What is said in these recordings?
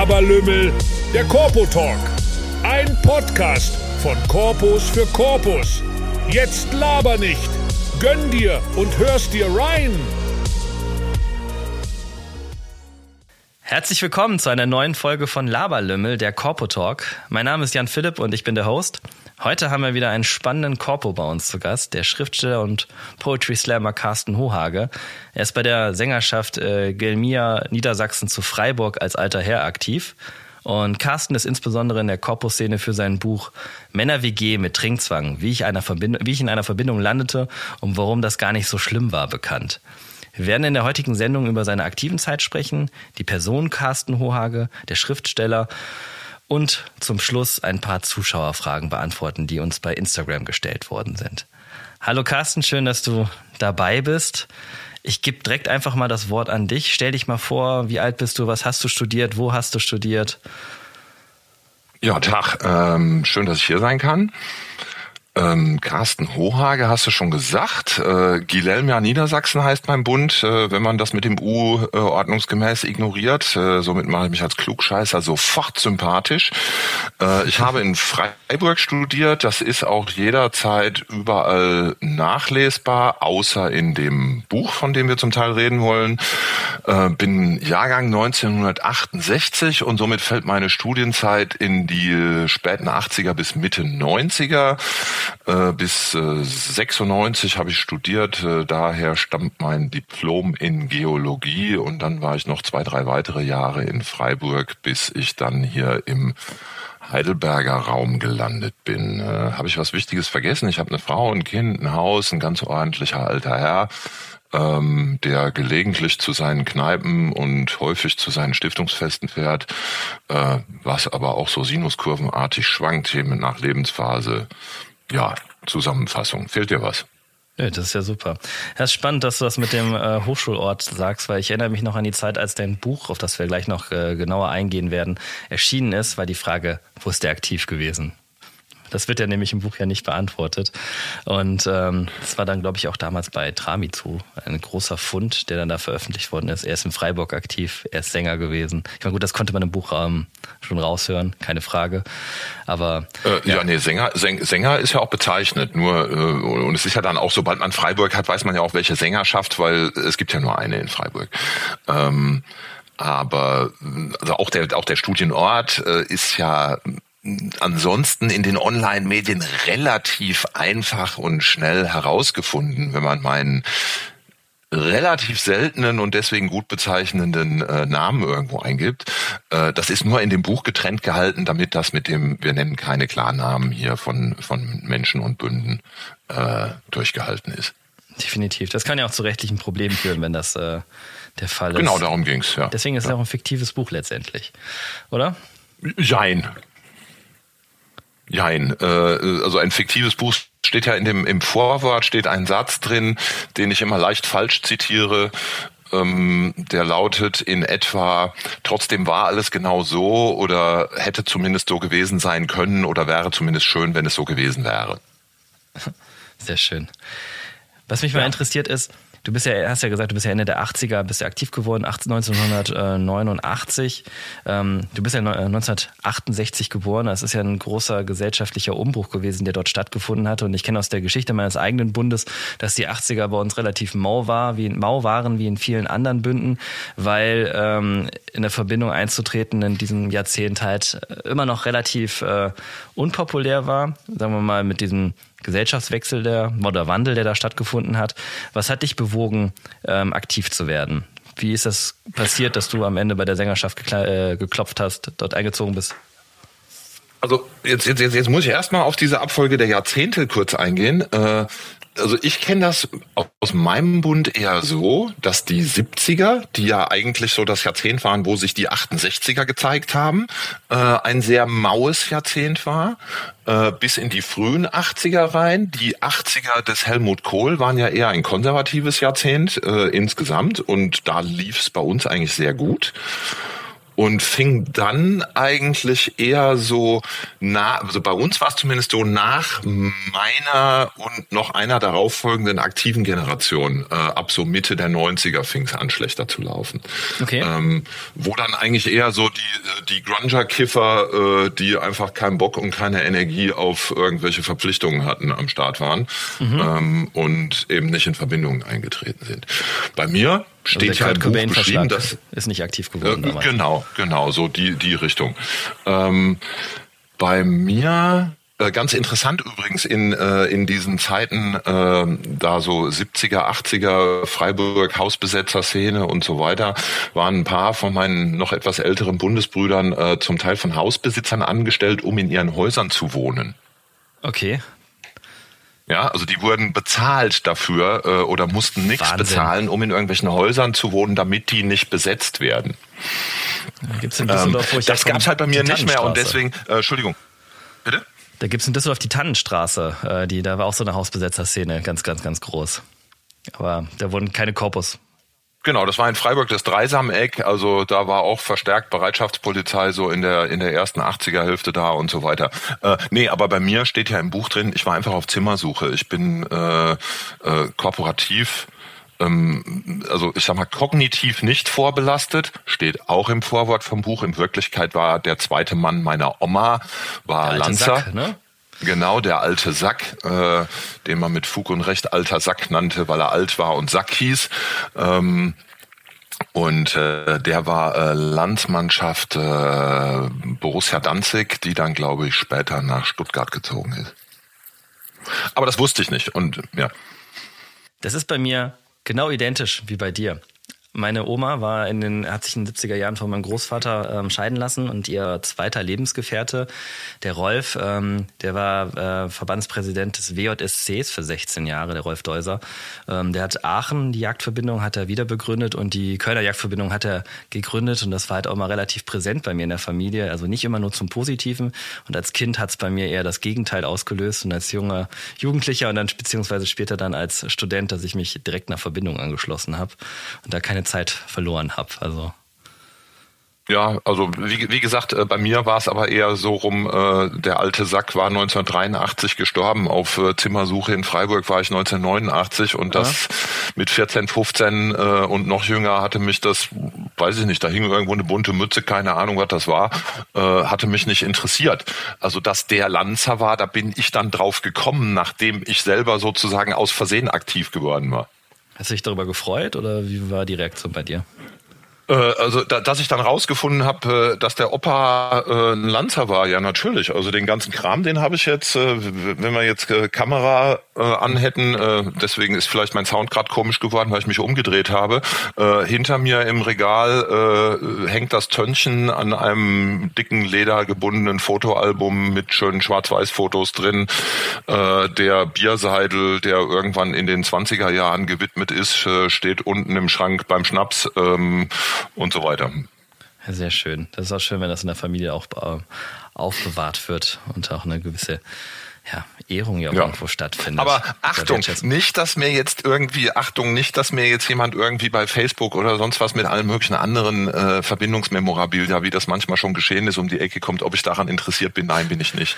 Laberlümmel, der Corpo Talk. Ein Podcast von Corpus für Corpus. Jetzt laber nicht. Gönn dir und hörst dir rein. Herzlich willkommen zu einer neuen Folge von Laberlümmel, der Corpo Talk. Mein Name ist Jan Philipp und ich bin der Host. Heute haben wir wieder einen spannenden Corpo bei uns zu Gast, der Schriftsteller und Poetry Slammer Carsten Hohage. Er ist bei der Sängerschaft äh, Gelmia Niedersachsen zu Freiburg als alter Herr aktiv. Und Carsten ist insbesondere in der Corpo-Szene für sein Buch Männer WG mit Trinkzwang, wie ich, einer wie ich in einer Verbindung landete und warum das gar nicht so schlimm war, bekannt. Wir werden in der heutigen Sendung über seine aktiven Zeit sprechen, die Person Carsten Hohage, der Schriftsteller und zum Schluss ein paar Zuschauerfragen beantworten, die uns bei Instagram gestellt worden sind. Hallo Carsten, schön, dass du dabei bist. Ich gebe direkt einfach mal das Wort an dich. Stell dich mal vor, wie alt bist du, was hast du studiert, wo hast du studiert? Ja, Tag. Ähm, schön, dass ich hier sein kann. Ähm, Carsten Hohage hast du schon gesagt. Äh, Gilelmia Niedersachsen heißt mein Bund, äh, wenn man das mit dem U äh, ordnungsgemäß ignoriert. Äh, somit mache ich mich als Klugscheißer sofort sympathisch. Äh, ich habe in Freiburg studiert. Das ist auch jederzeit überall nachlesbar, außer in dem Buch, von dem wir zum Teil reden wollen. Äh, bin Jahrgang 1968 und somit fällt meine Studienzeit in die späten 80er bis Mitte 90er. Äh, bis äh, 96 habe ich studiert, äh, daher stammt mein Diplom in Geologie und dann war ich noch zwei, drei weitere Jahre in Freiburg, bis ich dann hier im Heidelberger Raum gelandet bin. Äh, habe ich was Wichtiges vergessen? Ich habe eine Frau, ein Kind, ein Haus, ein ganz ordentlicher alter Herr, ähm, der gelegentlich zu seinen Kneipen und häufig zu seinen Stiftungsfesten fährt, äh, was aber auch so sinuskurvenartig schwankt, je nach Lebensphase ja, Zusammenfassung. Fehlt dir was? Ja, das ist ja super. Es ist spannend, dass du das mit dem äh, Hochschulort sagst, weil ich erinnere mich noch an die Zeit, als dein Buch, auf das wir gleich noch äh, genauer eingehen werden, erschienen ist, war die Frage, wo ist der aktiv gewesen? Das wird ja nämlich im Buch ja nicht beantwortet. Und ähm, das war dann, glaube ich, auch damals bei Tramizu ein großer Fund, der dann da veröffentlicht worden ist. Er ist in Freiburg aktiv, er ist Sänger gewesen. Ich meine, gut, das konnte man im Buch ähm, schon raushören, keine Frage. Aber äh, ja. ja, nee, Sänger, Säng, Sänger ist ja auch bezeichnet. Nur äh, und es ist ja dann auch, sobald man Freiburg hat, weiß man ja auch, welche Sängerschaft, weil es gibt ja nur eine in Freiburg. Ähm, aber also auch der auch der Studienort äh, ist ja ansonsten in den Online-Medien relativ einfach und schnell herausgefunden, wenn man meinen relativ seltenen und deswegen gut bezeichnenden äh, Namen irgendwo eingibt. Äh, das ist nur in dem Buch getrennt gehalten, damit das mit dem, wir nennen keine Klarnamen hier von, von Menschen und Bünden äh, durchgehalten ist. Definitiv. Das kann ja auch zu rechtlichen Problemen führen, wenn das äh, der Fall genau, ist. Genau, darum ging's. Ja. Deswegen ist es ja. auch ein fiktives Buch letztendlich, oder? Jein. Jein. Äh, also ein fiktives Buch steht ja in dem im Vorwort steht ein Satz drin, den ich immer leicht falsch zitiere. Ähm, der lautet in etwa, trotzdem war alles genau so oder hätte zumindest so gewesen sein können oder wäre zumindest schön, wenn es so gewesen wäre. Sehr schön. Was mich mal interessiert ist, Du bist ja, hast ja gesagt, du bist ja Ende der 80er, bist ja aktiv geworden, 1989. Ähm, du bist ja 1968 äh, geboren. Das ist ja ein großer gesellschaftlicher Umbruch gewesen, der dort stattgefunden hatte. Und ich kenne aus der Geschichte meines eigenen Bundes, dass die 80er bei uns relativ mau war, wie mau waren wie in vielen anderen Bünden, weil ähm, in der Verbindung einzutreten in diesem Jahrzehnt halt immer noch relativ äh, unpopulär war. Sagen wir mal mit diesem Gesellschaftswechsel der oder Wandel, der da stattgefunden hat. Was hat dich bewogen, ähm, aktiv zu werden? Wie ist das passiert, dass du am Ende bei der Sängerschaft äh, geklopft hast, dort eingezogen bist? Also jetzt, jetzt, jetzt muss ich erstmal auf diese Abfolge der Jahrzehnte kurz eingehen. Äh, also ich kenne das aus meinem Bund eher so, dass die 70er, die ja eigentlich so das Jahrzehnt waren, wo sich die 68er gezeigt haben, äh, ein sehr maues Jahrzehnt war, äh, bis in die frühen 80er rein. Die 80er des Helmut Kohl waren ja eher ein konservatives Jahrzehnt äh, insgesamt und da lief es bei uns eigentlich sehr gut. Und fing dann eigentlich eher so nah, also bei uns war es zumindest so nach meiner und noch einer darauffolgenden aktiven Generation, äh, ab so Mitte der 90er fing es an schlechter zu laufen. Okay. Ähm, wo dann eigentlich eher so die, die Grunger-Kiffer, äh, die einfach keinen Bock und keine Energie auf irgendwelche Verpflichtungen hatten, am Start waren Mhm. ähm, und eben nicht in Verbindungen eingetreten sind. Bei mir steht Also ja im Buch Cobain beschrieben, Verschlag dass ist nicht aktiv äh, geworden damals. genau, genau, so die, die Richtung. Ähm, bei mir, äh, ganz interessant übrigens, in, äh, in diesen Zeiten, äh, da so 70er, 80er Freiburg Hausbesetzer-Szene und so weiter, waren ein paar von meinen noch etwas älteren Bundesbrüdern äh, zum Teil von Hausbesitzern angestellt, um in ihren Häusern zu wohnen. Okay. Ja, also die wurden bezahlt dafür äh, oder mussten nichts bezahlen, um in irgendwelchen Häusern zu wohnen, damit die nicht besetzt werden. Gibt's in Ähm, Düsseldorf, wo ich das gab's halt bei mir nicht mehr und deswegen, äh, Entschuldigung, bitte? Da gibt's in Düsseldorf die Tannenstraße, äh, die, da war auch so eine Hausbesetzer-Szene, ganz, ganz, ganz groß. Aber da wurden keine Korpus. Genau, das war in Freiburg das Dreisameck, also da war auch verstärkt Bereitschaftspolizei so in der in der ersten 80er Hälfte da und so weiter. Äh, nee, aber bei mir steht ja im Buch drin, ich war einfach auf Zimmersuche. Ich bin äh, äh, korporativ ähm, also ich sag mal, kognitiv nicht vorbelastet, steht auch im Vorwort vom Buch. In Wirklichkeit war der zweite Mann meiner Oma, war Lanzer. Sack, ne? Genau, der alte Sack, äh, den man mit Fug und Recht alter Sack nannte, weil er alt war und Sack hieß. Ähm, und äh, der war äh, Landsmannschaft äh, Borussia Danzig, die dann, glaube ich, später nach Stuttgart gezogen ist. Aber das wusste ich nicht. Und ja, Das ist bei mir genau identisch wie bei dir. Meine Oma war in den, hat sich in den 70er Jahren von meinem Großvater ähm, scheiden lassen und ihr zweiter Lebensgefährte, der Rolf, ähm, der war äh, Verbandspräsident des WJSCs für 16 Jahre, der Rolf Deuser. Ähm, der hat Aachen, die Jagdverbindung hat er wieder begründet und die Kölner Jagdverbindung hat er gegründet und das war halt auch mal relativ präsent bei mir in der Familie, also nicht immer nur zum Positiven und als Kind hat es bei mir eher das Gegenteil ausgelöst und als junger Jugendlicher und dann beziehungsweise später dann als Student, dass ich mich direkt nach Verbindung angeschlossen habe und da keine Zeit verloren habe. Also Ja, also wie, wie gesagt, äh, bei mir war es aber eher so rum, äh, der alte Sack war 1983 gestorben. Auf äh, Zimmersuche in Freiburg war ich 1989 und das mit 14, 15 äh, und noch jünger hatte mich das, weiß ich nicht, da hing irgendwo eine bunte Mütze, keine Ahnung, was das war, äh, hatte mich nicht interessiert. Also dass der Lanzer war, da bin ich dann drauf gekommen, nachdem ich selber sozusagen aus Versehen aktiv geworden war. Hast du dich darüber gefreut oder wie war die Reaktion bei dir? Äh, Also, da, dass ich dann rausgefunden habe, äh, dass der Opa äh, ein Lanzer war, ja natürlich. Also den ganzen Kram, den habe ich jetzt, äh, wenn wir jetzt äh, Kamera äh, anhätten, äh, deswegen ist vielleicht mein Sound gerade komisch geworden, weil ich mich umgedreht habe. Äh, hinter mir im Regal äh, hängt das Tönnchen an einem dicken Leder gebundenen Fotoalbum mit schönen Schwarz-Weiß-Fotos drin. Äh, der Bierseidel, der irgendwann in den 20er Jahren gewidmet ist, äh, steht unten im Schrank beim Schnaps ähm, und so weiter. Sehr schön. Das ist auch schön, wenn das in der Familie auch äh, aufbewahrt wird und auch eine gewisse ja, Ehrung ja Ja. irgendwo stattfindet. Aber Achtung, nicht, dass mir jetzt irgendwie, Achtung, nicht, dass mir jetzt jemand irgendwie bei Facebook oder sonst was mit allen möglichen anderen äh, Verbindungsmemorabilia, wie das manchmal schon geschehen ist, um die Ecke kommt, ob ich daran interessiert bin. Nein, bin ich nicht.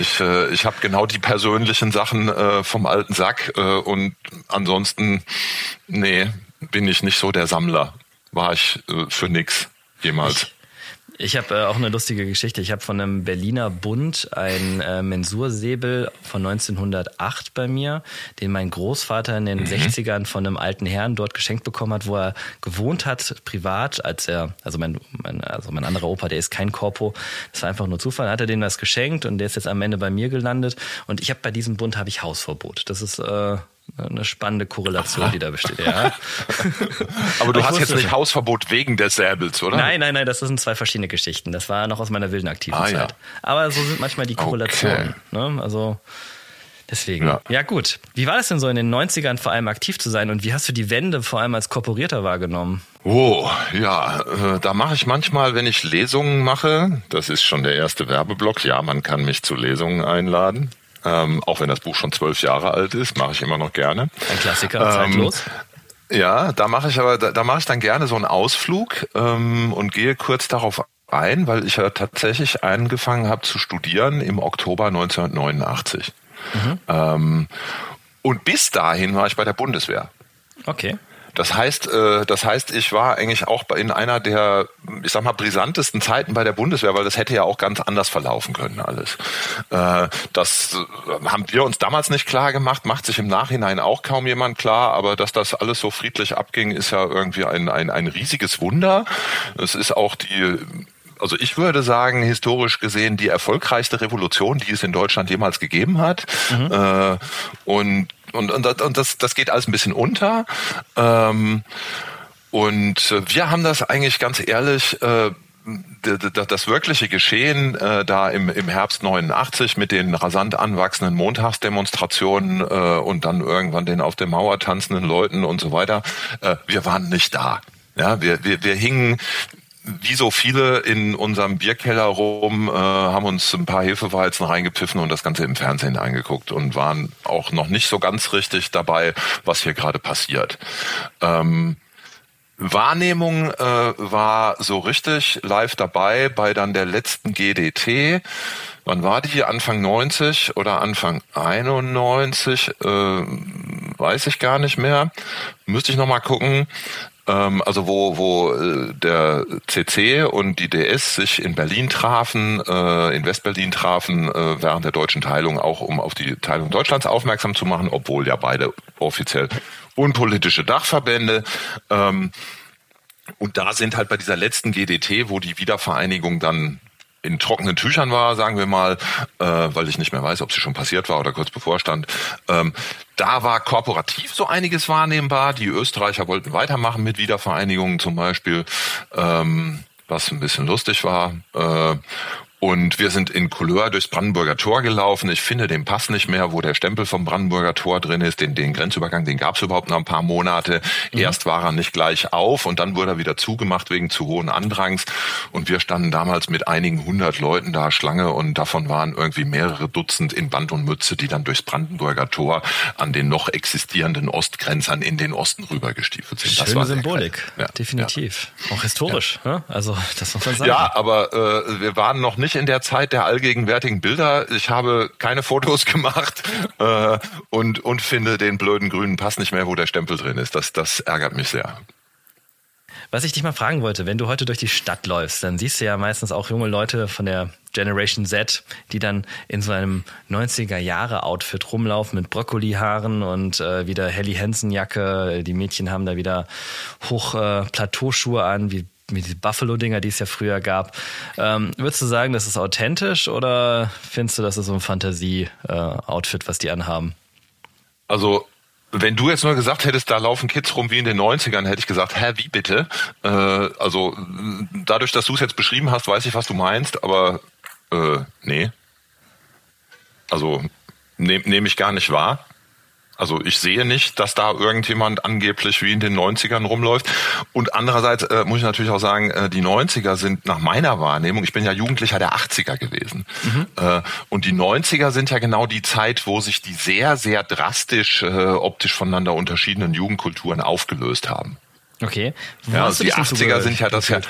Ich, äh, ich habe genau die persönlichen Sachen äh, vom alten Sack äh, und ansonsten, nee, bin ich nicht so der Sammler. War ich äh, für nix jemals. Ich habe äh, auch eine lustige Geschichte. Ich habe von einem Berliner Bund ein äh, Mensursäbel von 1908 bei mir, den mein Großvater in den 60ern von einem alten Herrn dort geschenkt bekommen hat, wo er gewohnt hat, privat, als er, also mein, mein, also mein anderer Opa, der ist kein Korpo, das war einfach nur Zufall, hat er dem das geschenkt und der ist jetzt am Ende bei mir gelandet. Und ich habe bei diesem Bund habe ich Hausverbot. Das ist äh, eine spannende Korrelation, die da besteht. Ja. Aber du Ich hast jetzt nicht. Hausverbot wegen des Säbels, oder? Nein, nein, nein, das sind zwei verschiedene Geschichten. Das war noch aus meiner wilden aktiven Ah, ja. Zeit. Aber so sind manchmal die Korrelationen. Ne? Also deswegen. Ja. Ja. gut. Wie war das denn so in den 90ern vor allem aktiv zu sein und wie hast du die Wende vor allem als Korporierter wahrgenommen? Oh, ja, äh, da mache ich manchmal, wenn ich Lesungen mache, das ist schon der erste Werbeblock, ja, man kann mich zu Lesungen einladen. Ähm, auch wenn das Buch schon zwölf Jahre alt ist, mache ich immer noch gerne. Ein Klassiker, Ähm, zeitlos. Ja, da mache ich aber, da, da mache ich dann gerne so einen Ausflug ähm, und gehe kurz darauf ein, weil ich ja tatsächlich angefangen habe zu studieren im Oktober 1989. Mhm. Ähm, und bis dahin war ich bei der Bundeswehr. Okay. Das heißt, äh, das heißt, ich war eigentlich auch in einer der, ich sag mal, brisantesten Zeiten bei der Bundeswehr, weil das hätte ja auch ganz anders verlaufen können alles. Äh, das äh, haben wir uns damals nicht klar gemacht, macht sich im Nachhinein auch kaum jemand klar, aber dass das alles so friedlich abging, ist ja irgendwie ein, ein, ein riesiges Wunder. Es ist auch die also ich würde sagen, historisch gesehen die erfolgreichste Revolution, die es in Deutschland jemals gegeben hat. Mhm. Äh, und und, und, und das, das geht alles ein bisschen unter. Ähm, und wir haben das eigentlich ganz ehrlich äh, das wirkliche Geschehen äh, da im, im Herbst 89 mit den rasant anwachsenden Montagsdemonstrationen äh, und dann irgendwann den auf der Mauer tanzenden Leuten und so weiter, äh, wir waren nicht da. Ja, wir, wir, wir hingen wie so viele in unserem Bierkeller rum, äh, haben uns ein paar Hefeweizen reingepfiffen und das Ganze im Fernsehen angeguckt und waren auch noch nicht so ganz richtig dabei, was hier gerade passiert. Ähm, Wahrnehmung äh, war so richtig live dabei bei dann der letzten GDT. Wann war die? Anfang 90 oder Anfang 91? Äh, weiß ich gar nicht mehr. Müsste ich noch mal gucken also wo, wo äh, der CC und die DS sich in Berlin trafen, äh, in Westberlin trafen, äh, während der deutschen Teilung, auch um auf die Teilung Deutschlands aufmerksam zu machen, obwohl ja beide offiziell unpolitische Dachverbände. Ähm, und da sind halt bei dieser letzten GDT, wo die Wiedervereinigung dann in trockenen Tüchern war, sagen wir mal, äh, weil ich nicht mehr weiß, ob sie schon passiert war oder kurz bevorstand. Ähm, da war korporativ so einiges wahrnehmbar. Die Österreicher wollten weitermachen mit Wiedervereinigungen zum Beispiel, ähm, was ein bisschen lustig war. Äh, und wir sind in Couleur durchs Brandenburger Tor gelaufen. Ich finde den Pass nicht mehr, wo der Stempel vom Brandenburger Tor drin ist. Den, den Grenzübergang, den gab es überhaupt noch ein paar Monate. Mhm. Erst war er nicht gleich auf und dann wurde er wieder zugemacht wegen zu hohen Andrangs. Und wir standen damals mit einigen hundert Leuten da Schlange und davon waren irgendwie mehrere Dutzend in Band und Mütze, die dann durchs Brandenburger Tor an den noch existierenden Ostgrenzern in den Osten rübergestiefelt sind. Schöne das war Symbolik, ja, definitiv. Ja. Auch historisch, ja. Ne? also das muss man sagen. Ja, aber äh, wir waren noch nicht in der Zeit der allgegenwärtigen Bilder. Ich habe keine Fotos gemacht äh, und, und finde den blöden grünen Pass nicht mehr, wo der Stempel drin ist. Das, das ärgert mich sehr. Was ich dich mal fragen wollte, wenn du heute durch die Stadt läufst, dann siehst du ja meistens auch junge Leute von der Generation Z, die dann in so einem 90er-Jahre-Outfit rumlaufen mit Brokkolihaaren und äh, wieder Helly Hansen-Jacke. Die Mädchen haben da wieder hoch äh, Plateauschuhe an, wie mit die Buffalo-Dinger, die es ja früher gab. Ähm, würdest du sagen, das ist authentisch oder findest du, das ist so ein Fantasie-Outfit, was die anhaben? Also wenn du jetzt nur gesagt hättest, da laufen Kids rum wie in den 90ern, hätte ich gesagt, hä, wie bitte? Äh, also dadurch, dass du es jetzt beschrieben hast, weiß ich, was du meinst, aber äh, nee. Also nehme nehm ich gar nicht wahr. Also ich sehe nicht, dass da irgendjemand angeblich wie in den 90ern rumläuft. Und andererseits äh, muss ich natürlich auch sagen, äh, die 90er sind nach meiner Wahrnehmung, ich bin ja Jugendlicher der 80er gewesen. Mhm. Äh, und die 90er sind ja genau die Zeit, wo sich die sehr, sehr drastisch äh, optisch voneinander unterschiedenen Jugendkulturen aufgelöst haben. Okay. Wo ja, also die 80er sind ja das ja.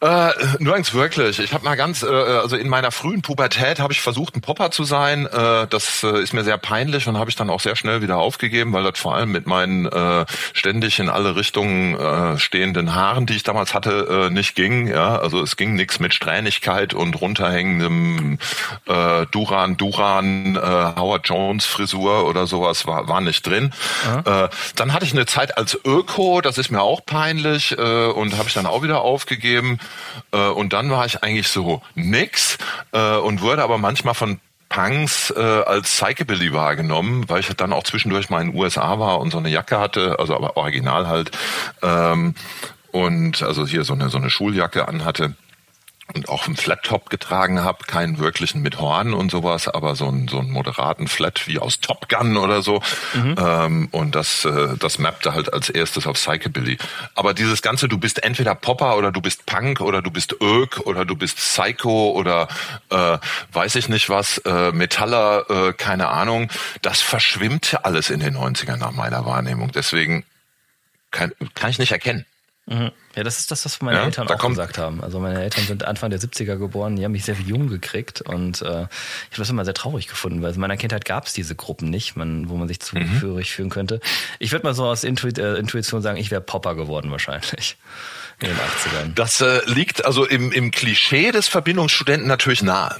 Äh, nirgends wirklich. Ich habe mal ganz, äh, also in meiner frühen Pubertät habe ich versucht, ein Popper zu sein. Äh, das äh, ist mir sehr peinlich und habe ich dann auch sehr schnell wieder aufgegeben, weil das vor allem mit meinen äh, ständig in alle Richtungen äh, stehenden Haaren, die ich damals hatte, äh, nicht ging. Ja, also es ging nichts mit Strähnigkeit und runterhängendem äh, Duran Duran äh, Howard Jones Frisur oder sowas war war nicht drin. Äh, dann hatte ich eine Zeit als Öko, das ist mir auch peinlich äh, und habe ich dann auch wieder aufgegeben. Äh, und dann war ich eigentlich so nix äh, und wurde aber manchmal von Punks äh, als Psychobilly wahrgenommen, weil ich dann auch zwischendurch mal in den USA war und so eine Jacke hatte, also aber original halt. Ähm, und also hier so eine so eine Schuljacke anhatte und auch einen Flat-Top getragen habe, keinen wirklichen mit Horn und sowas, aber so einen, so einen moderaten Flat wie aus Top Gun oder so. Mhm. Ähm, und das, äh, das mappte halt als erstes auf Psychobilly. Aber dieses Ganze, du bist entweder Popper oder du bist Punk oder du bist Ök oder du bist Psycho oder äh, weiß ich nicht was, äh, Metaller, äh, keine Ahnung, das verschwimmt alles in den 90ern nach meiner Wahrnehmung. Deswegen kann, kann ich nicht erkennen. Mhm. Ja, das ist das, was meine Ja, Eltern auch gesagt haben. Also meine Eltern sind Anfang der 70er geboren, die haben mich sehr jung gekriegt und äh, ich habe das immer sehr traurig gefunden, weil in meiner Kindheit gab es diese Gruppen nicht, man, wo man sich zugehörig fühlen könnte. Ich würde mal so aus Intuit, äh, Intuition sagen, ich wäre Popper geworden wahrscheinlich in den 80ern. Das äh, liegt also im, im Klischee des Verbindungsstudenten natürlich nahe.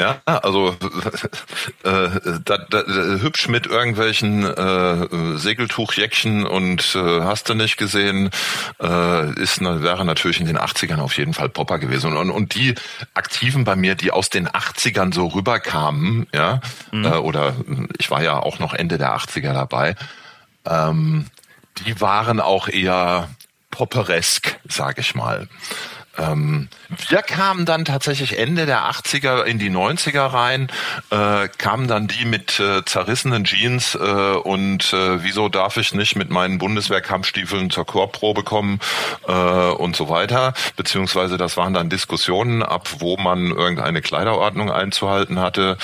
Ja, also äh, da, da, hübsch mit irgendwelchen äh, Segeltuchjäckchen und äh, hast du nicht gesehen, äh, ist wäre natürlich in den 80ern auf jeden Fall Popper gewesen. Und, und die Aktiven bei mir, die aus den 80ern so rüberkamen, ja, äh, oder ich war ja auch noch Ende der 80er dabei, ähm, die waren auch eher popperesk, sag ich mal. Ähm, wir kamen dann tatsächlich Ende der 80er in die 90er rein, äh, kamen dann die mit äh, zerrissenen Jeans äh, und äh, wieso darf ich nicht mit meinen Bundeswehrkampfstiefeln zur Chorprobe kommen äh, und so weiter. Beziehungsweise das waren dann Diskussionen ab, wo man irgendeine Kleiderordnung einzuhalten hatte.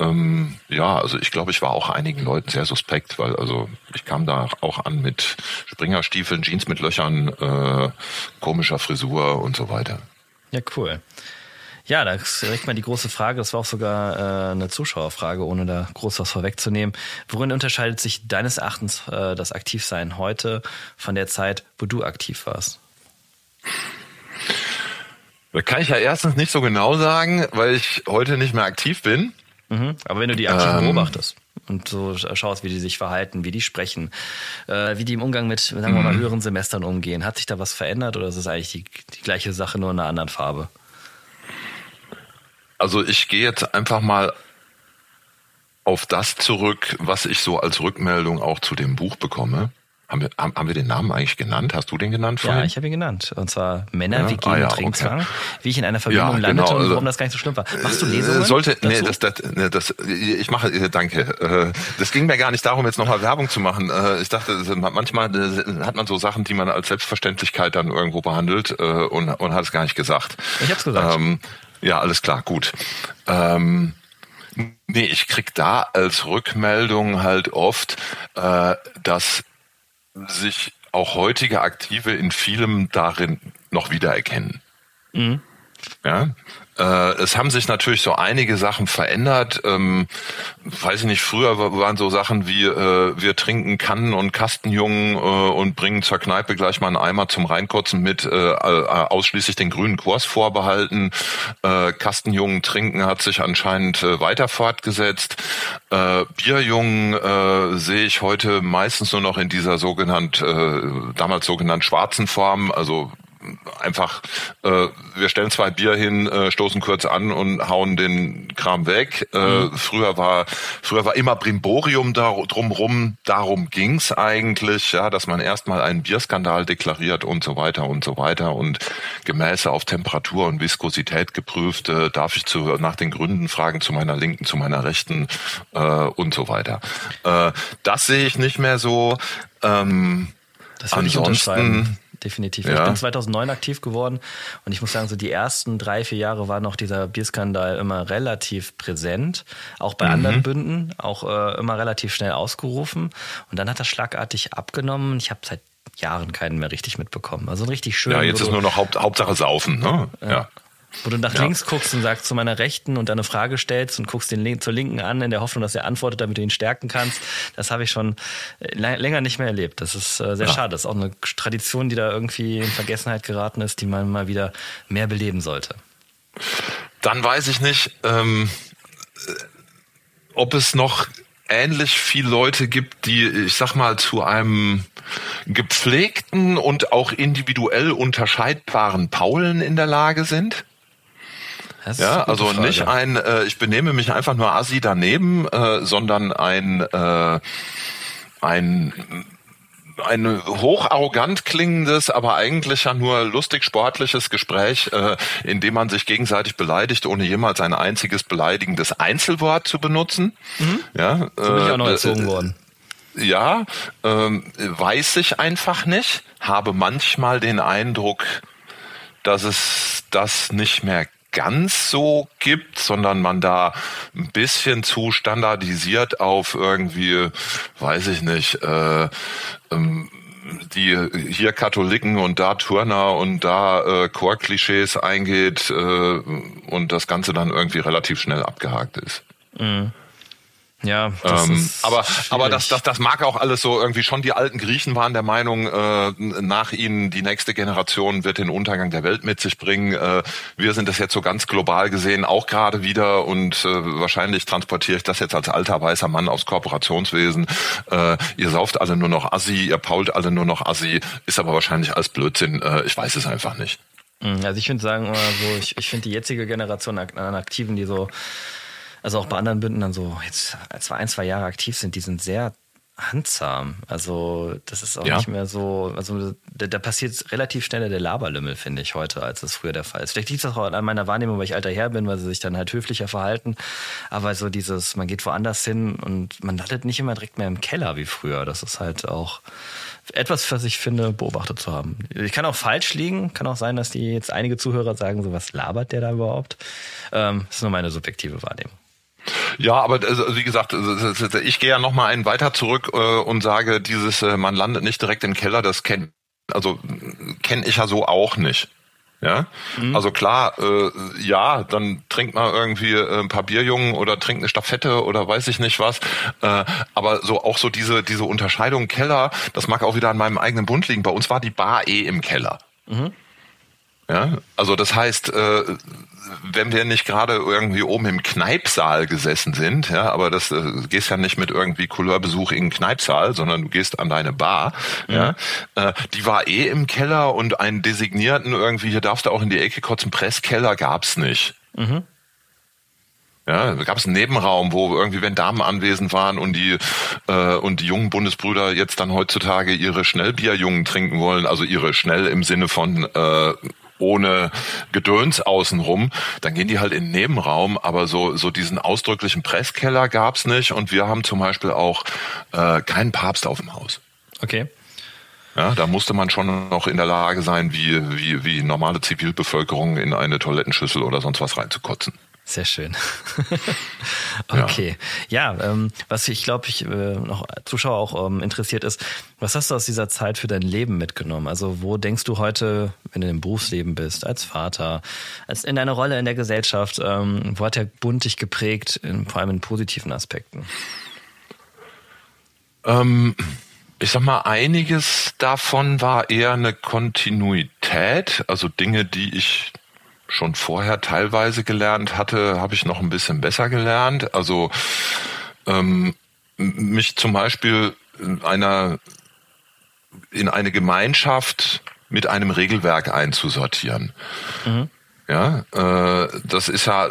Ähm, ja, also ich glaube, ich war auch einigen Leuten sehr suspekt, weil also ich kam da auch an mit Springerstiefeln, Jeans mit Löchern, äh, komischer Frisur und so weiter. Ja, cool. Ja, da ist direkt mal die große Frage, das war auch sogar äh, eine Zuschauerfrage, ohne da groß was vorwegzunehmen. Worin unterscheidet sich deines Erachtens äh, das Aktivsein heute von der Zeit, wo du aktiv warst? Das kann ich ja erstens nicht so genau sagen, weil ich heute nicht mehr aktiv bin. Mhm. Aber wenn du die aktiv Ähm. beobachtest und so schaust, wie die sich verhalten, wie die sprechen, äh, wie die im Umgang mit, sagen wir mal, Mhm. höheren Semestern umgehen, hat sich da was verändert oder ist es eigentlich die, die gleiche Sache, nur in einer anderen Farbe? Also ich gehe jetzt einfach mal auf das zurück, was ich so als Rückmeldung auch zu dem Buch bekomme. Haben wir, haben, haben wir den Namen eigentlich genannt? Hast du den genannt vorhin? Ja, ich habe ihn genannt. Und zwar Männer Ja? wie gegen Ah, ja, Trinkzwang, okay. wie ich in einer Verbindung Ja, landete genau, und also- warum das gar nicht so schlimm war. Machst du Lesungen? Äh, Sollte, nee, dazu? das, das, nee, das, ich mache, äh, danke. Äh, Das ging mir gar nicht darum, jetzt nochmal Werbung zu machen. Ich dachte, manchmal hat man so Sachen, die man als Selbstverständlichkeit dann irgendwo behandelt und, und hat es gar nicht gesagt. Ich hab's gesagt. Ähm, ja, alles klar, gut. Ähm, nee, ich krieg da als Rückmeldung halt oft, äh, dass sich auch heutige Aktive in vielem darin noch wiedererkennen. Ja, äh, es haben sich natürlich so einige Sachen verändert. Ähm, weiß ich nicht, früher wa- waren so Sachen wie äh, wir trinken Kannen und Kastenjungen äh, und bringen zur Kneipe gleich mal einen Eimer zum Reinkotzen mit, äh, äh, ausschließlich den grünen Kurs vorbehalten. Äh, Kastenjungen trinken hat sich anscheinend äh, weiter fortgesetzt. Äh, Bierjungen äh, sehe ich heute meistens nur noch in dieser sogenannt, äh, damals sogenannt schwarzen Form, also einfach, äh, wir stellen zwei Bier hin, äh, stoßen kurz an und hauen den Kram weg. Äh, Früher war, früher war immer Brimborium da, drumrum. Darum ging's eigentlich, ja, dass man erstmal einen Bierskandal deklariert und so weiter und so weiter und Gemäße auf Temperatur und Viskosität geprüft. Äh, darf ich zu, nach den Gründen fragen zu meiner Linken, zu meiner Rechten äh, und so weiter. Äh, das sehe ich nicht mehr so. Ähm, Das würde ich Ansonsten- unterschreiben. Definitiv. Ich Ja. bin 2009 aktiv geworden und ich muss sagen, so die ersten drei, vier Jahre war noch dieser Bierskandal immer relativ präsent. Auch bei anderen Bünden, auch äh, immer relativ schnell ausgerufen. Und dann hat das schlagartig abgenommen. Ich habe seit Jahren keinen mehr richtig mitbekommen. Also ein richtig schön. ja, jetzt ist nur noch Haupt, Hauptsache saufen. Ne? Ja. Wo du nach Ja. links guckst und sagst zu meiner Rechten und dann eine Frage stellst und guckst den Link, zur Linken an in der Hoffnung, dass er antwortet, damit du ihn stärken kannst. Das habe ich schon äh, lä- länger nicht mehr erlebt. Das ist äh, sehr Ja. schade. Das ist auch eine Tradition, die da irgendwie in Vergessenheit geraten ist, die man mal wieder mehr beleben sollte. Dann weiß ich nicht, ähm, äh, ob es noch ähnlich viele Leute gibt, die, ich sag mal, zu einem gepflegten und auch individuell unterscheidbaren Paulen in der Lage sind. Das Ja, also nicht ein, äh, ich benehme mich einfach nur assi daneben, äh, sondern ein, äh, ein ein hocharrogant klingendes, aber eigentlich ja nur lustig sportliches Gespräch, äh, in dem man sich gegenseitig beleidigt, ohne jemals ein einziges beleidigendes Einzelwort zu benutzen. Ja, so bin ich auch noch äh, erzogen worden. ja, ähm, weiß ich einfach nicht. Habe manchmal den Eindruck, dass es das nicht mehr ganz so gibt, sondern man da ein bisschen zu standardisiert auf irgendwie, weiß ich nicht, äh, ähm, die hier Katholiken und da Turner und da äh, Chor-Klischees eingeht äh, und das Ganze dann irgendwie relativ schnell abgehakt ist. Mhm. Ja, das ähm, ist aber aber das, das das mag auch alles so irgendwie schon die alten Griechen waren der Meinung äh, nach ihnen die nächste Generation wird den Untergang der Welt mit sich bringen. Äh, wir sind das jetzt so ganz global gesehen auch gerade wieder und äh, wahrscheinlich transportiere ich das jetzt als alter weißer Mann aus Kooperationswesen. Äh, ihr sauft alle nur noch Assi, ihr pault alle nur noch Assi, ist aber wahrscheinlich alles Blödsinn. Äh, ich weiß es einfach nicht. Mhm, also ich würde sagen, so, ich, ich finde die jetzige Generation an Aktiven, die so also auch bei anderen Bünden dann so jetzt zwei, ein, zwei Jahre aktiv sind, die sind sehr handsam. Also das ist auch ja. nicht mehr so, also da, da passiert relativ schnell der Laberlümmel, finde ich, heute, als es früher der Fall ist. Vielleicht liegt es auch an meiner Wahrnehmung, weil ich alter Herr bin, weil sie sich dann halt höflicher verhalten. Aber so dieses, man geht woanders hin und man landet nicht immer direkt mehr im Keller wie früher. Das ist halt auch etwas, was ich finde, beobachtet zu haben. Ich kann auch falsch liegen, kann auch sein, dass die jetzt einige Zuhörer sagen, so was labert der da überhaupt? Ähm, ist nur meine subjektive Wahrnehmung. Ja, aber also, wie gesagt, ich gehe ja noch mal einen weiter zurück äh, und sage, dieses äh, man landet nicht direkt im Keller, das kennt also kenne ich ja so auch nicht. Ja, mhm. also klar, äh, ja, dann trinkt man irgendwie ein paar Bierjungen oder trinkt eine Stafette oder weiß ich nicht was. Äh, aber so auch so diese diese Unterscheidung Keller, das mag auch wieder an meinem eigenen Bund liegen. Bei uns war die Bar eh im Keller. Mhm. Ja, also das heißt, äh, wenn wir nicht gerade irgendwie oben im Kneipsaal gesessen sind, ja, aber das äh, gehst ja nicht mit irgendwie Couleurbesuch in den Kneipsaal, sondern du gehst an deine Bar, mhm. ja, äh, die war eh im Keller und einen designierten irgendwie, hier darfst du auch in die Ecke kotzen, Presskeller gab's nicht. Mhm. Ja, da gab es einen Nebenraum, wo irgendwie, wenn Damen anwesend waren und die äh, und die jungen Bundesbrüder jetzt dann heutzutage ihre Schnellbierjungen trinken wollen, also ihre schnell im Sinne von äh, ohne Gedöns außenrum, dann gehen die halt in den Nebenraum, aber so, so diesen ausdrücklichen Presskeller gab's nicht und wir haben zum Beispiel auch äh, keinen Papst auf dem Haus. Okay. Ja, da musste man schon noch in der Lage sein, wie, wie, wie normale Zivilbevölkerung in eine Toilettenschüssel oder sonst was reinzukotzen. Sehr schön. okay. Ja, ja ähm, was ich glaube, ich äh, noch Zuschauer auch ähm, interessiert ist, was hast du aus dieser Zeit für dein Leben mitgenommen? Also wo denkst du heute, wenn du im Berufsleben bist, als Vater, als in deiner Rolle in der Gesellschaft, ähm, wo hat der Bund dich geprägt, in, vor allem in positiven Aspekten? Ähm, ich sag mal, einiges davon war eher eine Kontinuität, also Dinge, die ich schon vorher teilweise gelernt hatte, habe ich noch ein bisschen besser gelernt. Also ähm, mich zum Beispiel in einer in eine Gemeinschaft mit einem Regelwerk einzusortieren. Mhm. Ja, äh, das ist ja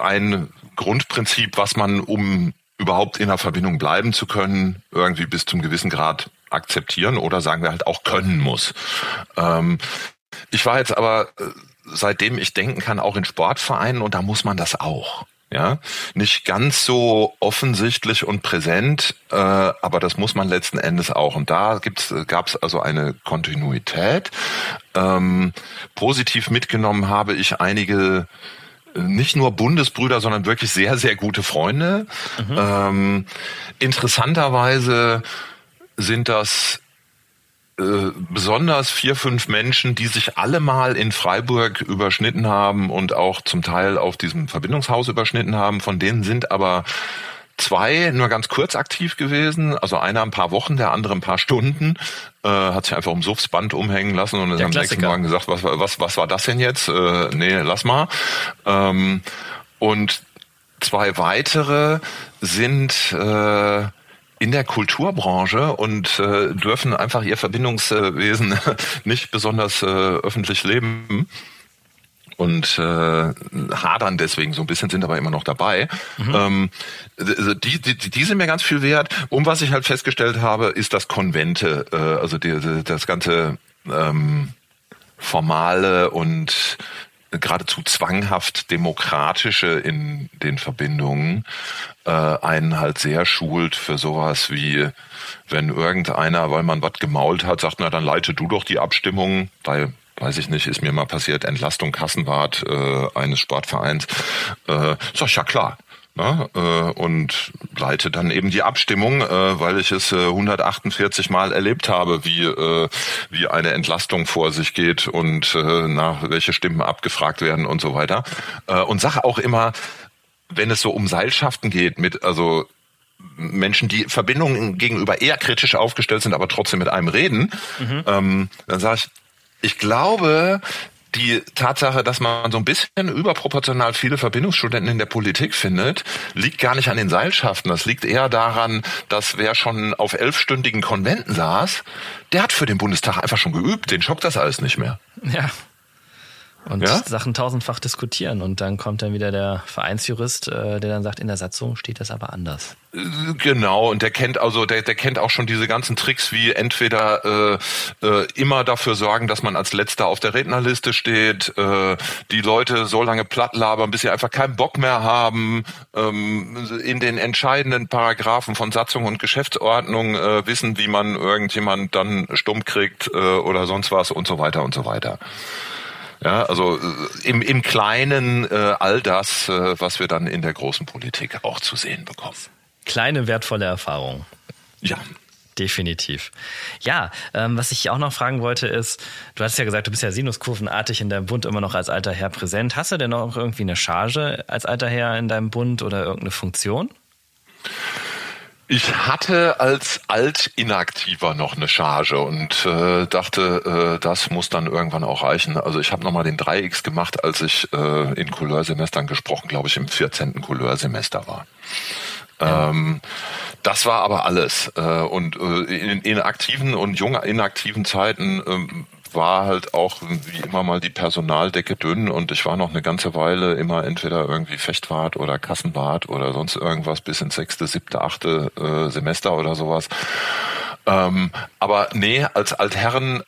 ein Grundprinzip, was man, um überhaupt in einer Verbindung bleiben zu können, irgendwie bis zum gewissen Grad akzeptieren oder sagen wir halt auch können muss. Ähm, ich war jetzt aber äh, seitdem ich denken kann, auch in Sportvereinen und da muss man das auch. Ja, nicht ganz so offensichtlich und präsent, äh, aber das muss man letzten Endes auch. Und da gibt's, gab es also eine Kontinuität. Ähm, positiv mitgenommen habe ich einige äh, nicht nur Bundesbrüder, sondern wirklich sehr, sehr gute Freunde. Mhm. Ähm, interessanterweise sind das äh, besonders vier, fünf Menschen, die sich alle mal in Freiburg überschnitten haben und auch zum Teil auf diesem Verbindungshaus überschnitten haben. Von denen sind aber zwei nur ganz kurz aktiv gewesen, also einer ein paar Wochen, der andere ein paar Stunden, äh, hat sich einfach um Suffs Band umhängen lassen und dann am nächsten Morgen gesagt, was, was, was war das denn jetzt? Äh, nee, lass mal. Ähm, und zwei weitere sind äh, in der Kulturbranche und äh, dürfen einfach ihr Verbindungswesen nicht besonders äh, öffentlich leben und äh, hadern deswegen so ein bisschen, sind aber immer noch dabei. Mhm. Ähm, die, die, die sind mir ganz viel wert. Um was ich halt festgestellt habe, ist das Konvente, äh, also die, die, das ganze ähm, formale und geradezu zwanghaft demokratische in den Verbindungen äh, einen halt sehr schult für sowas wie, wenn irgendeiner, weil man was gemault hat, sagt, na dann leite du doch die Abstimmung, weil weiß ich nicht, ist mir mal passiert, Entlastung Kassenwart äh, eines Sportvereins. Äh, sag ich, ja klar. Ne, äh, und leite dann eben die Abstimmung, äh, weil ich es äh, 148 Mal erlebt habe, wie äh, wie eine Entlastung vor sich geht und äh, nach welche Stimmen abgefragt werden und so weiter. Äh, und sage auch immer, wenn es so um Seilschaften geht, mit also Menschen, die Verbindungen gegenüber eher kritisch aufgestellt sind, aber trotzdem mit einem reden, mhm. ähm, dann sage ich, ich glaube, die Tatsache, dass man so ein bisschen überproportional viele Verbindungsstudenten in der Politik findet, liegt gar nicht an den Seilschaften. Das liegt eher daran, dass wer schon auf elfstündigen Konventen saß, der hat für den Bundestag einfach schon geübt. Den schockt das alles nicht mehr. Ja, und ja? Sachen tausendfach diskutieren. Und dann kommt dann wieder der Vereinsjurist, äh, der dann sagt, in der Satzung steht das aber anders. Genau, und der kennt also, der, der kennt auch schon diese ganzen Tricks, wie entweder äh, äh, immer dafür sorgen, dass man als letzter auf der Rednerliste steht, äh, die Leute so lange platt labern, bis sie einfach keinen Bock mehr haben, ähm, in den entscheidenden Paragraphen von Satzung und Geschäftsordnung äh, wissen, wie man irgendjemand dann stumm kriegt äh, oder sonst was und so weiter und so weiter. Ja, also äh, im, im Kleinen äh, all das, äh, was wir dann in der großen Politik auch zu sehen bekommen. Kleine wertvolle Erfahrung. Ja. Definitiv. Ja, ähm, was ich auch noch fragen wollte ist, du hast ja gesagt, du bist ja sinuskurvenartig in deinem Bund immer noch als alter Herr präsent. Hast du denn noch irgendwie eine Charge als alter Herr in deinem Bund oder irgendeine Funktion? Ich hatte als Altinaktiver noch eine Charge und äh, dachte, äh, das muss dann irgendwann auch reichen. Also ich habe nochmal den 3x gemacht, als ich äh, in Couleursemestern gesprochen, glaube ich, im 14. Couleursemester war. Ähm, das war aber alles. Äh, und äh, in, in aktiven und jung inaktiven Zeiten ähm, war halt auch wie immer mal die Personaldecke dünn und ich war noch eine ganze Weile immer entweder irgendwie Fechtwart oder Kassenwart oder sonst irgendwas bis ins sechste, siebte, achte äh, Semester oder sowas. Ähm, aber nee, als Altherrenamt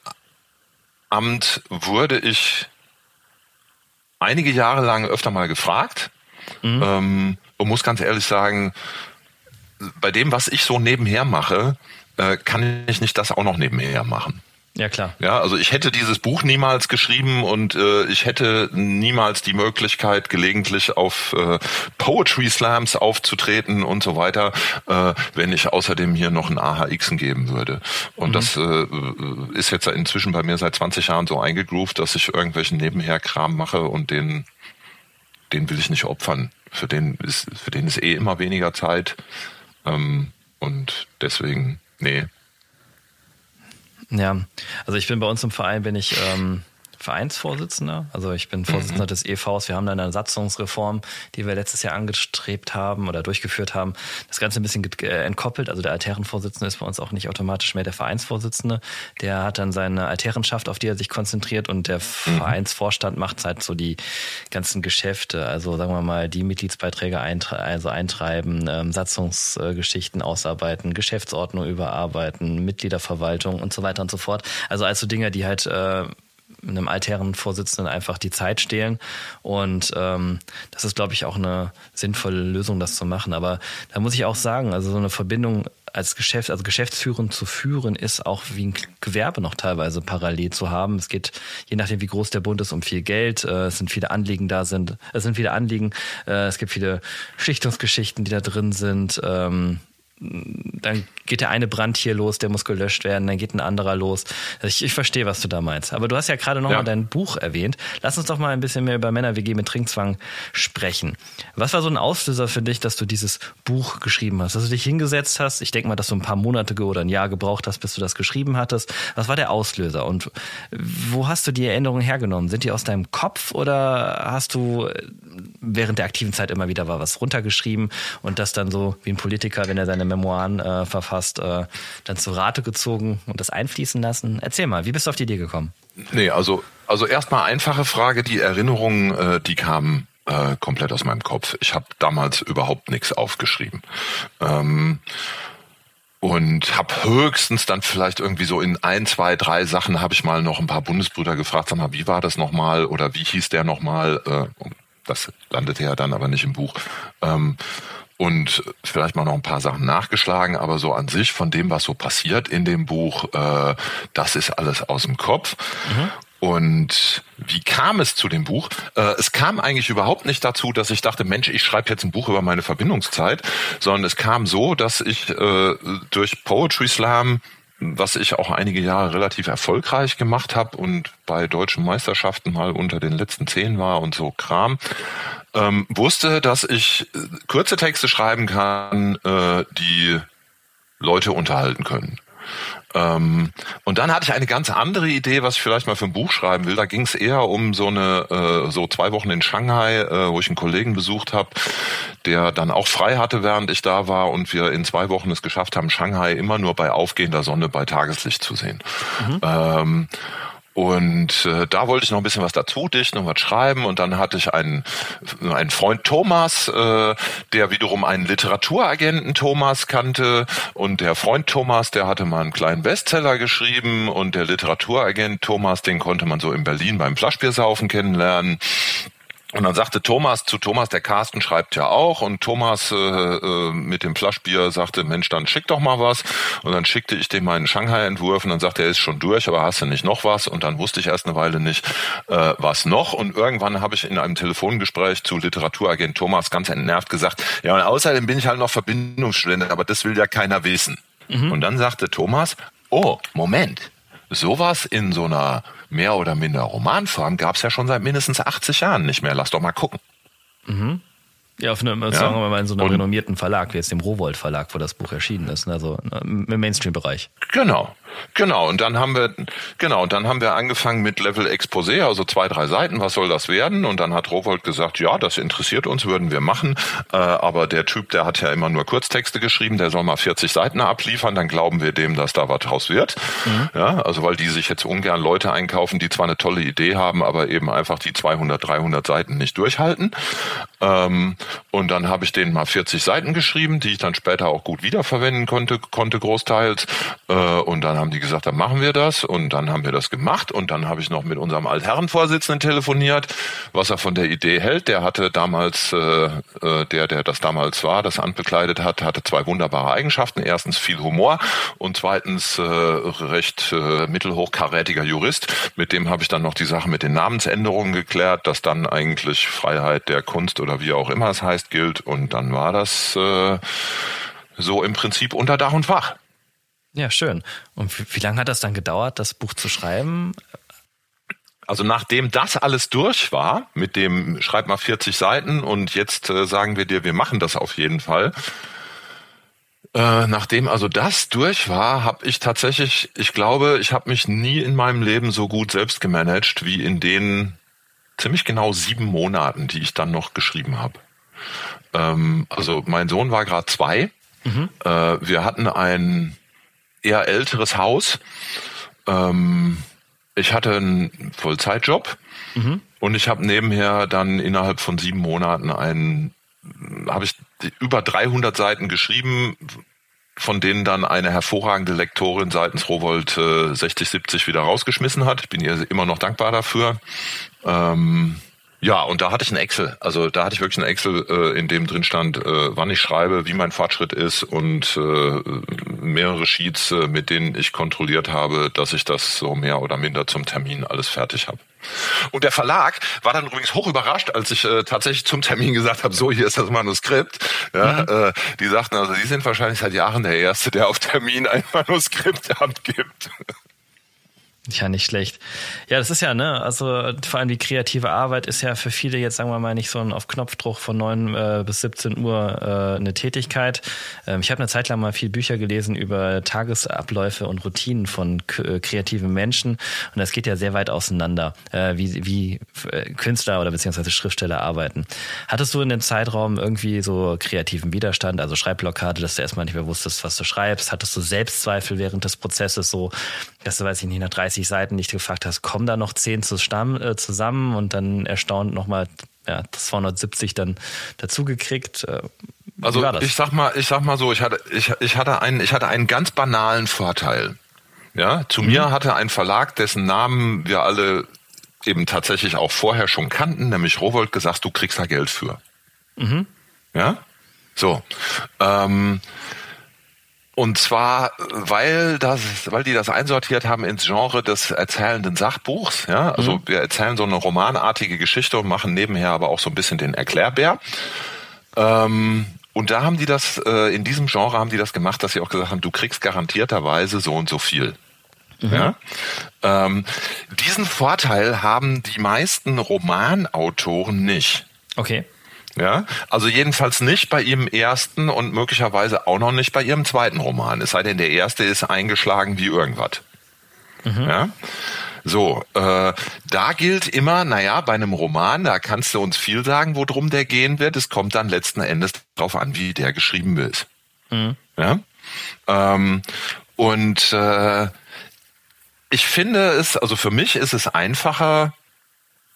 wurde ich einige Jahre lang öfter mal gefragt mhm. ähm, und muss ganz ehrlich sagen, bei dem, was ich so nebenher mache, äh, kann ich nicht das auch noch nebenher machen. Ja, klar. Ja, also ich hätte dieses Buch niemals geschrieben und äh, ich hätte niemals die Möglichkeit, gelegentlich auf äh, Poetry Slams aufzutreten und so weiter, äh, wenn ich außerdem hier noch ein AHXen geben würde. Und mhm. das äh, ist jetzt inzwischen bei mir seit 20 Jahren so eingegroovt, dass ich irgendwelchen Nebenherkram mache und den, den will ich nicht opfern. Für den ist, für den ist eh immer weniger Zeit. Ähm, und deswegen, nee, ja, also ich bin bei uns im Verein, bin ich ähm, Vereinsvorsitzender. Also ich bin Vorsitzender mhm. des EVs. Wir haben dann eine Satzungsreform, die wir letztes Jahr angestrebt haben oder durchgeführt haben. Das Ganze ein bisschen äh, entkoppelt. Also der Altherrenvorsitzende ist bei uns auch nicht automatisch mehr der Vereinsvorsitzende. Der hat dann seine Altherrenschaft, auf die er sich konzentriert und der mhm. Vereinsvorstand macht halt so die ganzen Geschäfte. Also sagen wir mal, die Mitgliedsbeiträge eintre also eintreiben, ähm, Satzungsgeschichten ausarbeiten, Geschäftsordnung überarbeiten, Mitgliederverwaltung und so weiter und so fort. Also also Dinge, die halt äh, einem altherren Vorsitzenden einfach die Zeit stehlen. Und ähm, das ist, glaube ich, auch eine sinnvolle Lösung, das zu machen. Aber da muss ich auch sagen, also so eine Verbindung als Geschäft, also Geschäftsführung zu führen, ist auch wie ein Gewerbe noch teilweise parallel zu haben. Es geht, je nachdem, wie groß der Bund ist, um viel Geld. Äh, es sind viele Anliegen da sind. Es sind viele Anliegen. Äh, es gibt viele Schichtungsgeschichten, die da drin sind. Dann geht der eine Brand hier los, der muss gelöscht werden, dann geht ein anderer los. Ich, ich verstehe, was du da meinst. Aber du hast ja gerade nochmal ja. dein Buch erwähnt. Lass uns doch mal ein bisschen mehr über Männer-WG mit Trinkzwang sprechen. Was war so ein Auslöser für dich, dass du dieses Buch geschrieben hast? Dass du dich hingesetzt hast? Ich denke mal, dass du ein paar Monate oder ein Jahr gebraucht hast, bis du das geschrieben hattest. Was war der Auslöser? Und wo hast du die Erinnerungen hergenommen? Sind die aus deinem Kopf oder hast du während der aktiven Zeit immer wieder was runtergeschrieben und das dann so wie ein Politiker, wenn er seine Memoiren äh, verfasst, äh, dann zu Rate gezogen und das einfließen lassen. Erzähl mal, wie bist du auf die Idee gekommen? Nee, also, also erstmal einfache Frage, die Erinnerungen, äh, die kamen äh, komplett aus meinem Kopf. Ich habe damals überhaupt nichts aufgeschrieben. Ähm, und habe höchstens dann vielleicht irgendwie so in ein, zwei, drei Sachen habe ich mal noch ein paar Bundesbrüder gefragt, sag mal, wie war das nochmal oder wie hieß der nochmal? Äh, das landete ja dann aber nicht im Buch. Ähm, und vielleicht mal noch ein paar Sachen nachgeschlagen, aber so an sich von dem, was so passiert in dem Buch, äh, das ist alles aus dem Kopf. Mhm. Und wie kam es zu dem Buch? Äh, es kam eigentlich überhaupt nicht dazu, dass ich dachte, Mensch, ich schreibe jetzt ein Buch über meine Verbindungszeit, sondern es kam so, dass ich äh, durch Poetry Slam was ich auch einige Jahre relativ erfolgreich gemacht habe und bei deutschen Meisterschaften mal unter den letzten zehn war und so Kram, ähm, wusste, dass ich äh, kurze Texte schreiben kann, äh, die Leute unterhalten können. Ähm, und dann hatte ich eine ganz andere Idee, was ich vielleicht mal für ein Buch schreiben will. Da ging es eher um so eine, äh, so zwei Wochen in Shanghai, äh, wo ich einen Kollegen besucht habe, der dann auch frei hatte, während ich da war und wir in zwei Wochen es geschafft haben, Shanghai immer nur bei aufgehender Sonne bei Tageslicht zu sehen. Mhm. Ähm, und äh, da wollte ich noch ein bisschen was dazu dichten und was schreiben. Und dann hatte ich einen, einen Freund Thomas, äh, der wiederum einen Literaturagenten Thomas kannte. Und der Freund Thomas, der hatte mal einen kleinen Bestseller geschrieben. Und der Literaturagent Thomas, den konnte man so in Berlin beim Flaschbiersaufen kennenlernen. Und dann sagte Thomas zu Thomas, der Carsten schreibt ja auch, und Thomas äh, äh, mit dem Flaschbier sagte, Mensch, dann schick doch mal was. Und dann schickte ich dem meinen Shanghai-Entwurf und dann sagte er, ist schon durch, aber hast du nicht noch was? Und dann wusste ich erst eine Weile nicht, äh, was noch. Und irgendwann habe ich in einem Telefongespräch zu Literaturagent Thomas ganz entnervt gesagt, ja, und außerdem bin ich halt noch Verbindungsstudent, aber das will ja keiner wissen. Mhm. Und dann sagte Thomas, oh, Moment, sowas in so einer mehr oder minder Romanform gab es ja schon seit mindestens 80 Jahren nicht mehr. Lass doch mal gucken. Mhm. Ja, auf einem, ja. sagen wir mal in so einem und, renommierten Verlag, wie jetzt dem Rowold Verlag, wo das Buch erschienen ist, ne? also äh, im Mainstream-Bereich. Genau. Genau, und dann haben wir, genau, und dann haben wir angefangen mit Level Exposé, also zwei, drei Seiten, was soll das werden? Und dann hat Rowold gesagt, ja, das interessiert uns, würden wir machen. Äh, aber der Typ, der hat ja immer nur Kurztexte geschrieben, der soll mal 40 Seiten abliefern, dann glauben wir dem, dass da was draus wird. Mhm. Ja, also weil die sich jetzt ungern Leute einkaufen, die zwar eine tolle Idee haben, aber eben einfach die 200, 300 Seiten nicht durchhalten. Ähm, und dann habe ich denen mal 40 Seiten geschrieben, die ich dann später auch gut wiederverwenden konnte, konnte großteils. Äh, und dann haben die gesagt, dann machen wir das und dann haben wir das gemacht und dann habe ich noch mit unserem Altherrenvorsitzenden telefoniert, was er von der Idee hält. Der hatte damals, äh, äh, der, der das damals war, das Amt bekleidet hat, hatte zwei wunderbare Eigenschaften. Erstens viel Humor und zweitens äh, recht äh, mittelhochkarätiger Jurist. Mit dem habe ich dann noch die Sache mit den Namensänderungen geklärt, dass dann eigentlich Freiheit der Kunst oder wie auch immer es heißt gilt und dann war das äh, so im Prinzip unter Dach und Fach. Ja, schön. Und wie, wie lange hat das dann gedauert, das Buch zu schreiben? Also nachdem das alles durch war, mit dem schreib mal 40 Seiten und jetzt äh, sagen wir dir, wir machen das auf jeden Fall. Äh, nachdem also das durch war, habe ich tatsächlich, ich glaube, ich habe mich nie in meinem Leben so gut selbst gemanagt wie in den ziemlich genau sieben Monaten, die ich dann noch geschrieben habe. Ähm, also mein Sohn war gerade zwei. Mhm. Äh, wir hatten ein eher älteres Haus. Ähm, ich hatte einen Vollzeitjob mhm. und ich habe nebenher dann innerhalb von sieben Monaten einen, habe ich über 300 Seiten geschrieben, von denen dann eine hervorragende Lektorin seitens Rowold äh, 60, 70 wieder rausgeschmissen hat. Ich bin ihr immer noch dankbar dafür. Ähm, ja, und da hatte ich ein Excel. Also da hatte ich wirklich ein Excel, äh, in dem drin stand, äh, wann ich schreibe, wie mein Fortschritt ist und äh, mehrere Sheets, äh, mit denen ich kontrolliert habe, dass ich das so mehr oder minder zum Termin alles fertig habe. Und der Verlag war dann übrigens hoch überrascht, als ich äh, tatsächlich zum Termin gesagt habe, so hier ist das Manuskript. Ja, mhm. äh, die sagten also, die sind wahrscheinlich seit Jahren der Erste, der auf Termin ein Manuskript abgibt. Ja, nicht schlecht. Ja, das ist ja, ne, also vor allem die kreative Arbeit ist ja für viele jetzt, sagen wir mal, nicht so ein auf Knopfdruck von neun äh, bis 17 Uhr äh, eine Tätigkeit. Ähm, ich habe eine Zeit lang mal viel Bücher gelesen über Tagesabläufe und Routinen von äh, kreativen Menschen und das geht ja sehr weit auseinander, äh, wie, wie äh, Künstler oder beziehungsweise Schriftsteller arbeiten. Hattest du in dem Zeitraum irgendwie so kreativen Widerstand, also Schreibblockade, dass du erstmal nicht mehr wusstest, was du schreibst? Hattest du Selbstzweifel während des Prozesses so, dass du, weiß ich nicht, nach 30 30 Seiten nicht gefragt hast, kommen da noch 10 äh, zusammen und dann erstaunt nochmal ja, 270 dann dazugekriegt. Äh, also ich sag mal, ich sag mal so, ich hatte, ich, ich hatte einen, ich hatte einen ganz banalen Vorteil. Ja, zu mhm. mir hatte ein Verlag, dessen Namen wir alle eben tatsächlich auch vorher schon kannten, nämlich Rowold gesagt, du kriegst da Geld für. Mhm. Ja, so. Ähm, und zwar, weil das, weil die das einsortiert haben ins Genre des erzählenden Sachbuchs. Ja, also mhm. wir erzählen so eine romanartige Geschichte und machen nebenher aber auch so ein bisschen den Erklärbär. Ähm, und da haben die das, äh, in diesem Genre haben die das gemacht, dass sie auch gesagt haben, du kriegst garantierterweise so und so viel. Mhm. Ja? Ähm, diesen Vorteil haben die meisten Romanautoren nicht. Okay. Ja, also jedenfalls nicht bei ihrem ersten und möglicherweise auch noch nicht bei ihrem zweiten Roman. Es sei denn, der erste ist eingeschlagen wie irgendwas. Mhm. Ja. So, äh, da gilt immer, naja, bei einem Roman, da kannst du uns viel sagen, worum der gehen wird. Es kommt dann letzten Endes darauf an, wie der geschrieben ist. Mhm. Ja? Ähm, und äh, ich finde es, also für mich ist es einfacher,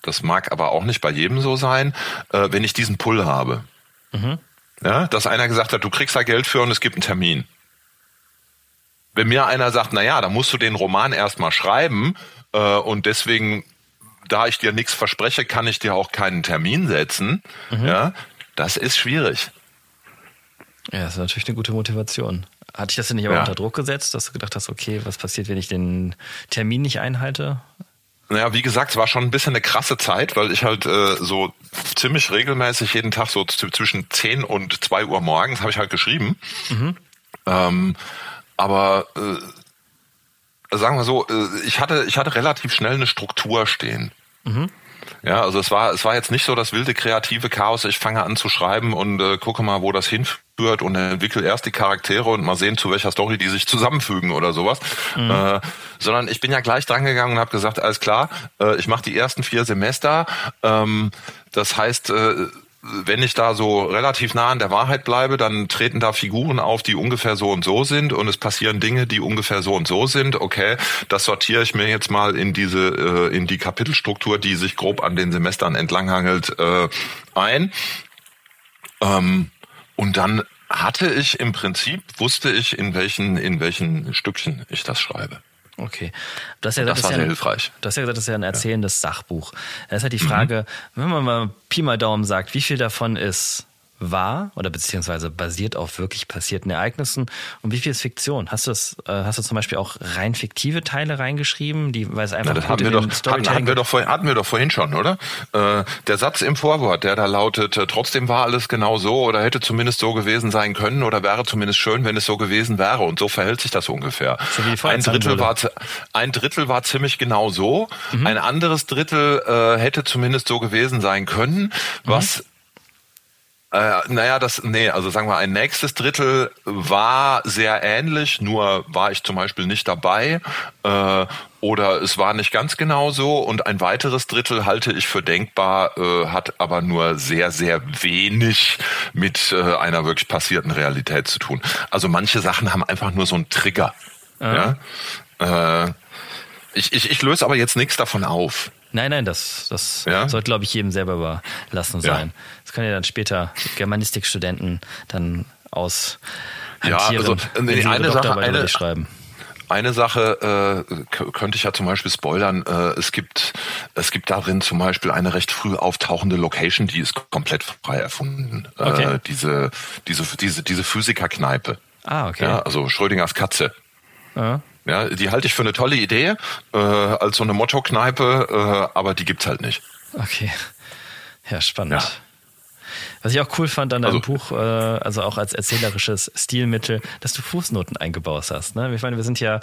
das mag aber auch nicht bei jedem so sein, äh, wenn ich diesen Pull habe. Mhm. Ja, dass einer gesagt hat, du kriegst da Geld für und es gibt einen Termin. Wenn mir einer sagt, na ja, da musst du den Roman erstmal schreiben äh, und deswegen, da ich dir nichts verspreche, kann ich dir auch keinen Termin setzen. Mhm. Ja, das ist schwierig. Ja, das ist natürlich eine gute Motivation. Hatte ich das denn nicht aber ja. unter Druck gesetzt, dass du gedacht hast, okay, was passiert, wenn ich den Termin nicht einhalte? Naja, wie gesagt, es war schon ein bisschen eine krasse Zeit, weil ich halt äh, so ziemlich regelmäßig jeden Tag so zwischen 10 und 2 Uhr morgens habe ich halt geschrieben. Mhm. Ähm, aber äh, sagen wir so, äh, ich hatte ich hatte relativ schnell eine Struktur stehen. Mhm. Ja, also es war es war jetzt nicht so das wilde kreative Chaos. Ich fange an zu schreiben und äh, gucke mal, wo das hinführt führt und entwickle erst die Charaktere und mal sehen, zu welcher Story die sich zusammenfügen oder sowas. Mhm. Äh, sondern ich bin ja gleich dran gegangen und habe gesagt, alles klar, äh, ich mache die ersten vier Semester. Ähm, das heißt, äh, wenn ich da so relativ nah an der Wahrheit bleibe, dann treten da Figuren auf, die ungefähr so und so sind und es passieren Dinge, die ungefähr so und so sind. Okay, das sortiere ich mir jetzt mal in diese äh, in die Kapitelstruktur, die sich grob an den Semestern entlanghangelt, äh, ein. Ähm, und dann hatte ich im Prinzip, wusste ich, in welchen, in welchen Stückchen ich das schreibe. Okay. Das, ja, das, das war sehr ja, hilfreich. Du hast ja gesagt, das ist ja ein erzählendes ja. Sachbuch. Da ist halt die Frage, mhm. wenn man mal Pi mal Daumen sagt, wie viel davon ist wahr oder beziehungsweise basiert auf wirklich passierten Ereignissen und wie viel ist Fiktion? Hast du das, äh, hast du zum Beispiel auch rein fiktive Teile reingeschrieben, die weil es einfach Na, das hatten wir doch hatten, hatten wir doch vorhin, hatten wir doch vorhin schon, oder? Äh, der Satz im Vorwort, der da lautet, äh, trotzdem war alles genau so oder hätte zumindest so gewesen sein können oder wäre zumindest schön, wenn es so gewesen wäre und so verhält sich das ungefähr. So ein Drittel war ein Drittel war ziemlich genau so, mhm. ein anderes Drittel äh, hätte zumindest so gewesen sein können, was mhm äh, naja, das, nee, also sagen wir, ein nächstes Drittel war sehr ähnlich, nur war ich zum Beispiel nicht dabei. Äh, oder es war nicht ganz genau so und ein weiteres Drittel halte ich für denkbar, äh, hat aber nur sehr, sehr wenig mit äh, einer wirklich passierten Realität zu tun. Also manche Sachen haben einfach nur so einen Trigger. Ja? Äh, ich, ich, ich löse aber jetzt nichts davon auf. Nein, nein, das, das ja? sollte, glaube ich, jedem selber überlassen sein. Ja. Das können ja dann später Germanistikstudenten dann aus ja, also, nee, eine Sache, eine, schreiben. Eine Sache äh, könnte ich ja zum Beispiel spoilern. Äh, es gibt es gibt darin zum Beispiel eine recht früh auftauchende Location, die ist komplett frei erfunden. Äh, okay. Äh, diese diese diese diese Physikerkneipe. Ah okay. Ja, also Schrödingers Katze. Ja. Ja, die halte ich für eine tolle Idee, äh, als so eine Motto-Kneipe, äh, aber die gibt's halt nicht. Okay. Ja, spannend. Ja. Was ich auch cool fand an deinem also, Buch, äh, also auch als erzählerisches Stilmittel, dass du Fußnoten eingebaut hast. Ne? Ich meine, wir sind ja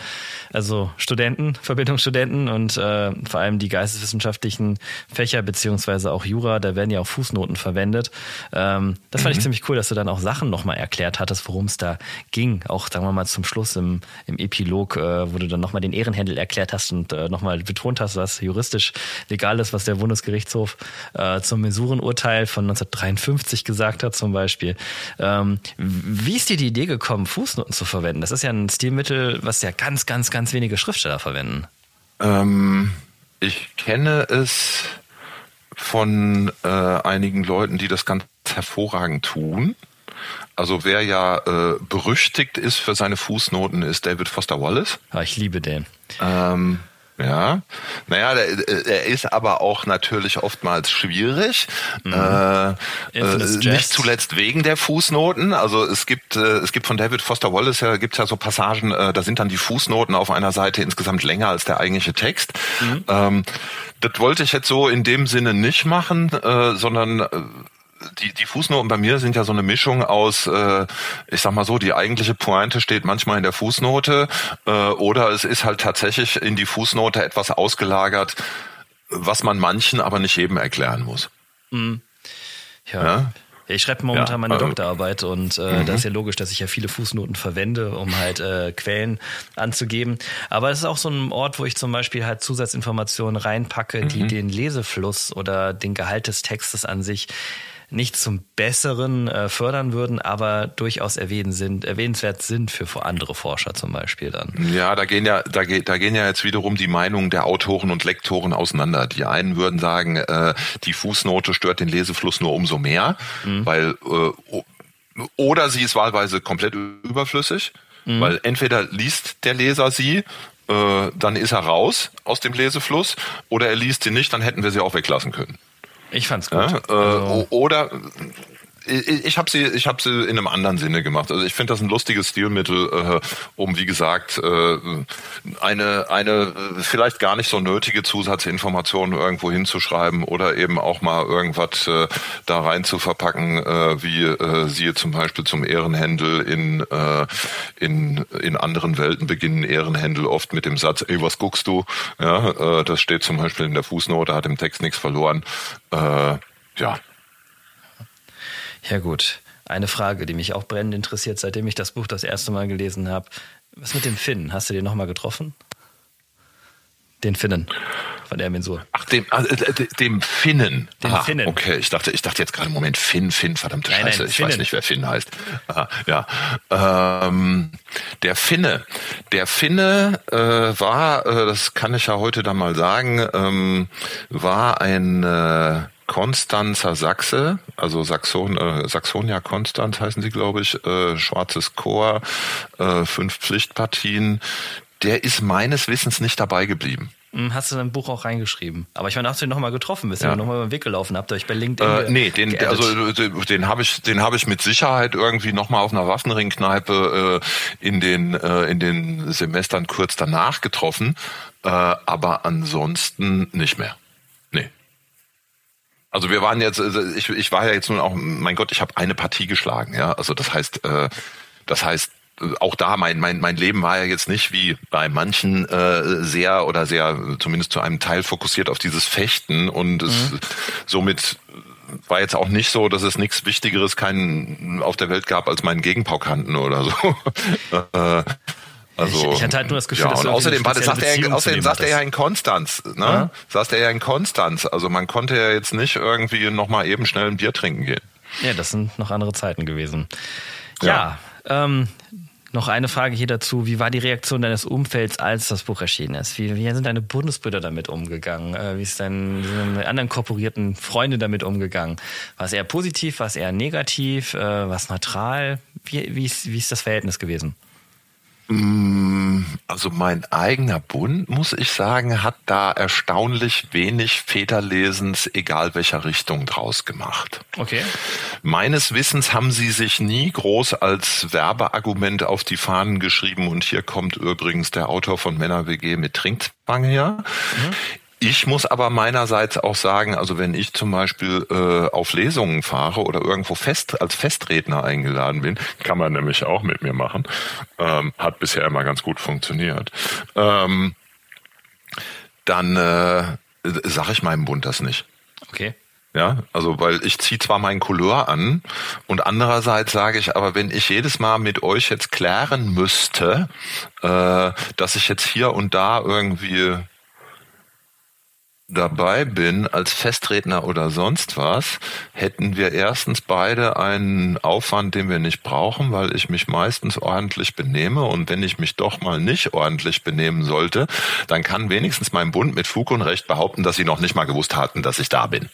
also Studenten, Verbindungsstudenten und äh, vor allem die geisteswissenschaftlichen Fächer beziehungsweise auch Jura, da werden ja auch Fußnoten verwendet. Ähm, das fand mhm. ich ziemlich cool, dass du dann auch Sachen nochmal erklärt hattest, worum es da ging. Auch, sagen wir mal, zum Schluss im, im Epilog, äh, wo du dann nochmal den Ehrenhändel erklärt hast und äh, nochmal betont hast, was juristisch legal ist, was der Bundesgerichtshof äh, zum Mesurenurteil von 1953 50 gesagt hat zum Beispiel. Ähm, wie ist dir die Idee gekommen, Fußnoten zu verwenden? Das ist ja ein Stilmittel, was ja ganz, ganz, ganz wenige Schriftsteller verwenden. Ähm, ich kenne es von äh, einigen Leuten, die das ganz hervorragend tun. Also wer ja äh, berüchtigt ist für seine Fußnoten, ist David Foster Wallace. Ah, ich liebe den. Ähm, Ja, naja, der, der ist aber auch natürlich oftmals schwierig. Mhm. Äh, äh, nicht zuletzt wegen der Fußnoten. Also es gibt, äh, es gibt von David Foster Wallace ja, gibt's ja so Passagen, äh, da sind dann die Fußnoten auf einer Seite insgesamt länger als der eigentliche Text. Mhm. Ähm, das wollte ich jetzt so in dem Sinne nicht machen, sondern die, die Fußnoten bei mir sind ja so eine Mischung aus, äh, ich sag mal so, die eigentliche Pointe steht manchmal in der Fußnote äh, oder es ist halt tatsächlich in die Fußnote etwas ausgelagert, was man manchen aber nicht jedem erklären muss. Mhm. Ja. ja. Ich schreibe momentan ja, meine Doktorarbeit und äh, mhm. da ist ja logisch, dass ich ja viele Fußnoten verwende, um halt äh, Quellen anzugeben. Aber es ist auch so ein Ort, wo ich zum Beispiel halt Zusatzinformationen reinpacke, mhm. die den Lesefluss oder den Gehalt des Textes an sich nicht zum Besseren äh, fördern würden, aber durchaus erwähnen sind, erwähnenswert sind für andere Forscher zum Beispiel dann. Ja, da gehen ja, da, geht, da gehen ja jetzt wiederum die Meinungen der Autoren und Lektoren auseinander. Die einen würden sagen, äh, die Fußnote stört den Lesefluss nur umso mehr, mhm. weil äh, oder sie ist wahlweise komplett überflüssig, mhm. weil entweder liest der Leser sie äh, dann ist er raus aus dem Lesefluss oder er liest sie nicht, dann hätten wir sie auch weglassen können. Ich fand's gut. Ja, äh, also. Oder ich, habe sie, ich habe sie in einem anderen Sinne gemacht. Also ich finde das ein lustiges Stilmittel, äh, um wie gesagt äh, eine eine vielleicht gar nicht so nötige Zusatzinformation irgendwo hinzuschreiben oder eben auch mal irgendwas äh, da rein zu verpacken, äh, wie äh, siehe zum Beispiel zum Ehrenhändel in äh, in in anderen Welten beginnen Ehrenhändel oft mit dem Satz, ey was guckst du? Ja, äh, das steht zum Beispiel in der Fußnote, hat im Text nichts verloren. Äh, ja, ja gut, eine Frage, die mich auch brennend interessiert, seitdem ich das Buch das erste Mal gelesen habe. Was mit dem Finn? Hast du den nochmal getroffen? Den Finnen von der Mensur. Ach, dem, äh, dem Finnen. Den Aha, Finnen. Okay, ich dachte, ich dachte jetzt gerade, Moment, Finn, Finn, verdammte nein, Scheiße, nein, ich Finnen. weiß nicht, wer Finn heißt. Aha, ja, ähm, der Finne, der Finne äh, war, äh, das kann ich ja heute dann mal sagen, ähm, war ein äh, Konstanzer Sachse, also Saxon, äh, Saxonia Konstanz heißen sie, glaube ich, äh, schwarzes Chor, äh, fünf Pflichtpartien. Der ist meines Wissens nicht dabei geblieben. Hm, hast du dein Buch auch reingeschrieben? Aber ich meine, hast du ihn nochmal getroffen? Bist du ja. nochmal über den Weg gelaufen? Habt ihr euch bei LinkedIn äh, Nee, den, geaddet? also den habe ich, den habe ich mit Sicherheit irgendwie nochmal auf einer Waffenringkneipe äh, in den äh, in den Semestern kurz danach getroffen, äh, aber ansonsten nicht mehr. Also wir waren jetzt, also ich, ich war ja jetzt nun auch, mein Gott, ich habe eine Partie geschlagen, ja. Also das heißt, äh, das heißt, auch da, mein, mein, mein Leben war ja jetzt nicht wie bei manchen äh, sehr oder sehr, zumindest zu einem Teil fokussiert auf dieses Fechten und mhm. es somit war jetzt auch nicht so, dass es nichts Wichtigeres keinen auf der Welt gab als meinen Gegenpaukanten oder so. Also, ich, ich, hatte halt nur das Gefühl, ja, dass und außerdem, warte, sagt er, außerdem saß er ja in Konstanz, ne? Ja? Saß er ja in Konstanz. Also man konnte ja jetzt nicht irgendwie nochmal eben schnell ein Bier trinken gehen. Ja, das sind noch andere Zeiten gewesen. Ja, ja ähm, noch eine Frage hier dazu. Wie war die Reaktion deines Umfelds, als das Buch erschienen ist? Wie, wie sind deine Bundesbrüder damit umgegangen? Äh, wie ist dein, wie sind deine anderen korporierten Freunde damit umgegangen? War es eher positiv? War es eher negativ? Äh, war es neutral? Wie, wie, ist, wie ist das Verhältnis gewesen? Mm, also mein eigener Bund, muss ich sagen, hat da erstaunlich wenig Väterlesens, egal welcher Richtung, draus gemacht. Okay. Meines Wissens haben sie sich nie groß als Werbeargument auf die Fahnen geschrieben und hier kommt übrigens der Autor von Männer WG mit Trinkzwang her. Mhm. Ich muss aber meinerseits auch sagen, also wenn ich zum Beispiel äh, auf Lesungen fahre oder irgendwo fest als Festredner eingeladen bin, kann man nämlich auch mit mir machen. Ähm, hat bisher immer ganz gut funktioniert. Ähm, dann äh, sage ich meinem Bund das nicht. Okay. Ja, also weil ich ziehe zwar meinen Couleur an und andererseits sage ich, aber wenn ich jedes Mal mit euch jetzt klären müsste, äh, dass ich jetzt hier und da irgendwie dabei bin als Festredner oder sonst was, hätten wir erstens beide einen Aufwand, den wir nicht brauchen, weil ich mich meistens ordentlich benehme und wenn ich mich doch mal nicht ordentlich benehmen sollte, dann kann wenigstens mein Bund mit Fug und Recht behaupten, dass sie noch nicht mal gewusst hatten, dass ich da bin.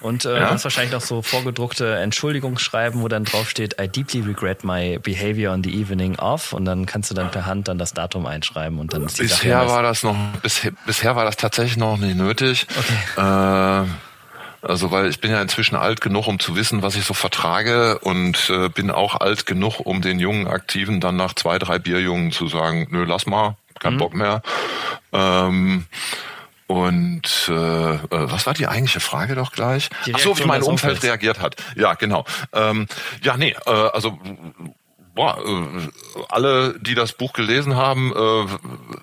Und äh, ja? wahrscheinlich noch so vorgedruckte Entschuldigungsschreiben, wo dann drauf steht, I deeply regret my behavior on the evening of. Und dann kannst du dann per Hand dann das Datum einschreiben und dann ist die Bisher Sache war das noch, bisher, bisher war das tatsächlich noch nicht nötig. Okay. Äh, also weil ich bin ja inzwischen alt genug, um zu wissen, was ich so vertrage und äh, bin auch alt genug, um den jungen Aktiven dann nach zwei, drei Bierjungen zu sagen, nö, lass mal, kein mhm. Bock mehr. Ähm, und äh, äh, was war die eigentliche Frage doch gleich? Ach so, wie mein Umfeld reagiert hat. Ja, genau. Ähm, ja, nee, äh, also boah, äh, alle, die das Buch gelesen haben, äh,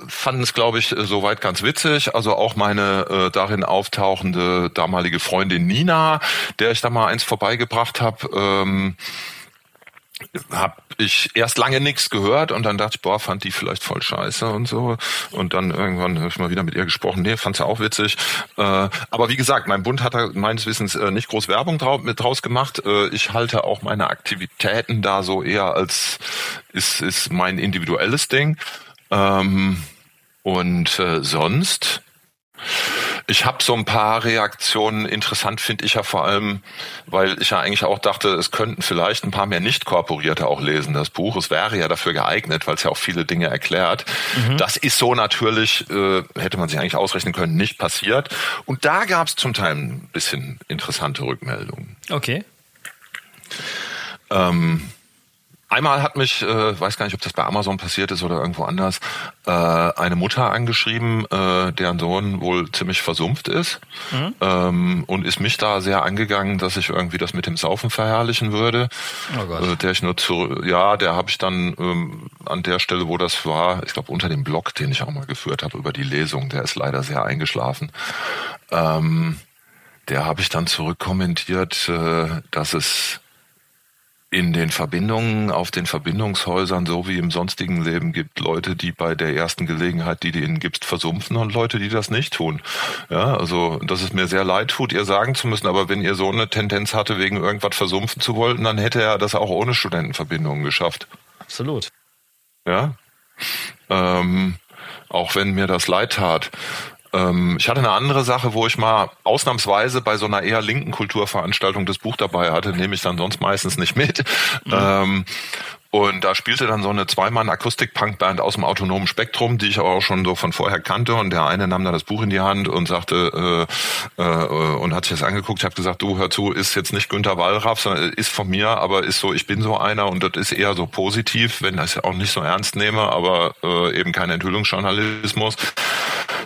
fanden es, glaube ich, soweit ganz witzig. Also auch meine äh, darin auftauchende damalige Freundin Nina, der ich da mal eins vorbeigebracht habe. Ähm, habe ich erst lange nichts gehört und dann dachte ich, boah, fand die vielleicht voll scheiße und so. Und dann irgendwann habe ich mal wieder mit ihr gesprochen. Nee, fand sie auch witzig. Äh, aber wie gesagt, mein Bund hat da meines Wissens äh, nicht groß Werbung drauf, mit draus gemacht. Äh, ich halte auch meine Aktivitäten da so eher als ist, ist mein individuelles Ding. Ähm, und äh, sonst ich habe so ein paar Reaktionen. Interessant finde ich ja vor allem, weil ich ja eigentlich auch dachte, es könnten vielleicht ein paar mehr Nicht-Korporierte auch lesen, das Buch. Es wäre ja dafür geeignet, weil es ja auch viele Dinge erklärt. Mhm. Das ist so natürlich, äh, hätte man sich eigentlich ausrechnen können, nicht passiert. Und da gab es zum Teil ein bisschen interessante Rückmeldungen. Okay. Ähm, Einmal hat mich, äh, weiß gar nicht, ob das bei Amazon passiert ist oder irgendwo anders, äh, eine Mutter angeschrieben, äh, deren Sohn wohl ziemlich versumpft ist mhm. ähm, und ist mich da sehr angegangen, dass ich irgendwie das mit dem Saufen verherrlichen würde. Oh Gott. Äh, der ich nur zu, ja, der habe ich dann ähm, an der Stelle, wo das war, ich glaube unter dem Blog, den ich auch mal geführt habe über die Lesung, der ist leider sehr eingeschlafen. Ähm, der habe ich dann zurückkommentiert, äh, dass es in den Verbindungen, auf den Verbindungshäusern, so wie im sonstigen Leben, gibt Leute, die bei der ersten Gelegenheit, die du ihnen gibst, versumpfen und Leute, die das nicht tun. Ja, also, dass es mir sehr leid tut, ihr sagen zu müssen, aber wenn ihr so eine Tendenz hatte, wegen irgendwas versumpfen zu wollen, dann hätte er das auch ohne Studentenverbindungen geschafft. Absolut. Ja. Ähm, auch wenn mir das leid tat. Ähm, ich hatte eine andere Sache, wo ich mal ausnahmsweise bei so einer eher linken Kulturveranstaltung das Buch dabei hatte, nehme ich dann sonst meistens nicht mit. Mhm. Ähm, und da spielte dann so eine Zweimann Akustik-Punk-Band aus dem autonomen Spektrum, die ich aber auch schon so von vorher kannte. Und der eine nahm da das Buch in die Hand und sagte äh, äh, und hat sich das angeguckt. Ich habe gesagt, du hör zu, ist jetzt nicht Günter Wallraff, sondern ist von mir, aber ist so, ich bin so einer und das ist eher so positiv, wenn ich das auch nicht so ernst nehme, aber äh, eben kein Enthüllungsjournalismus.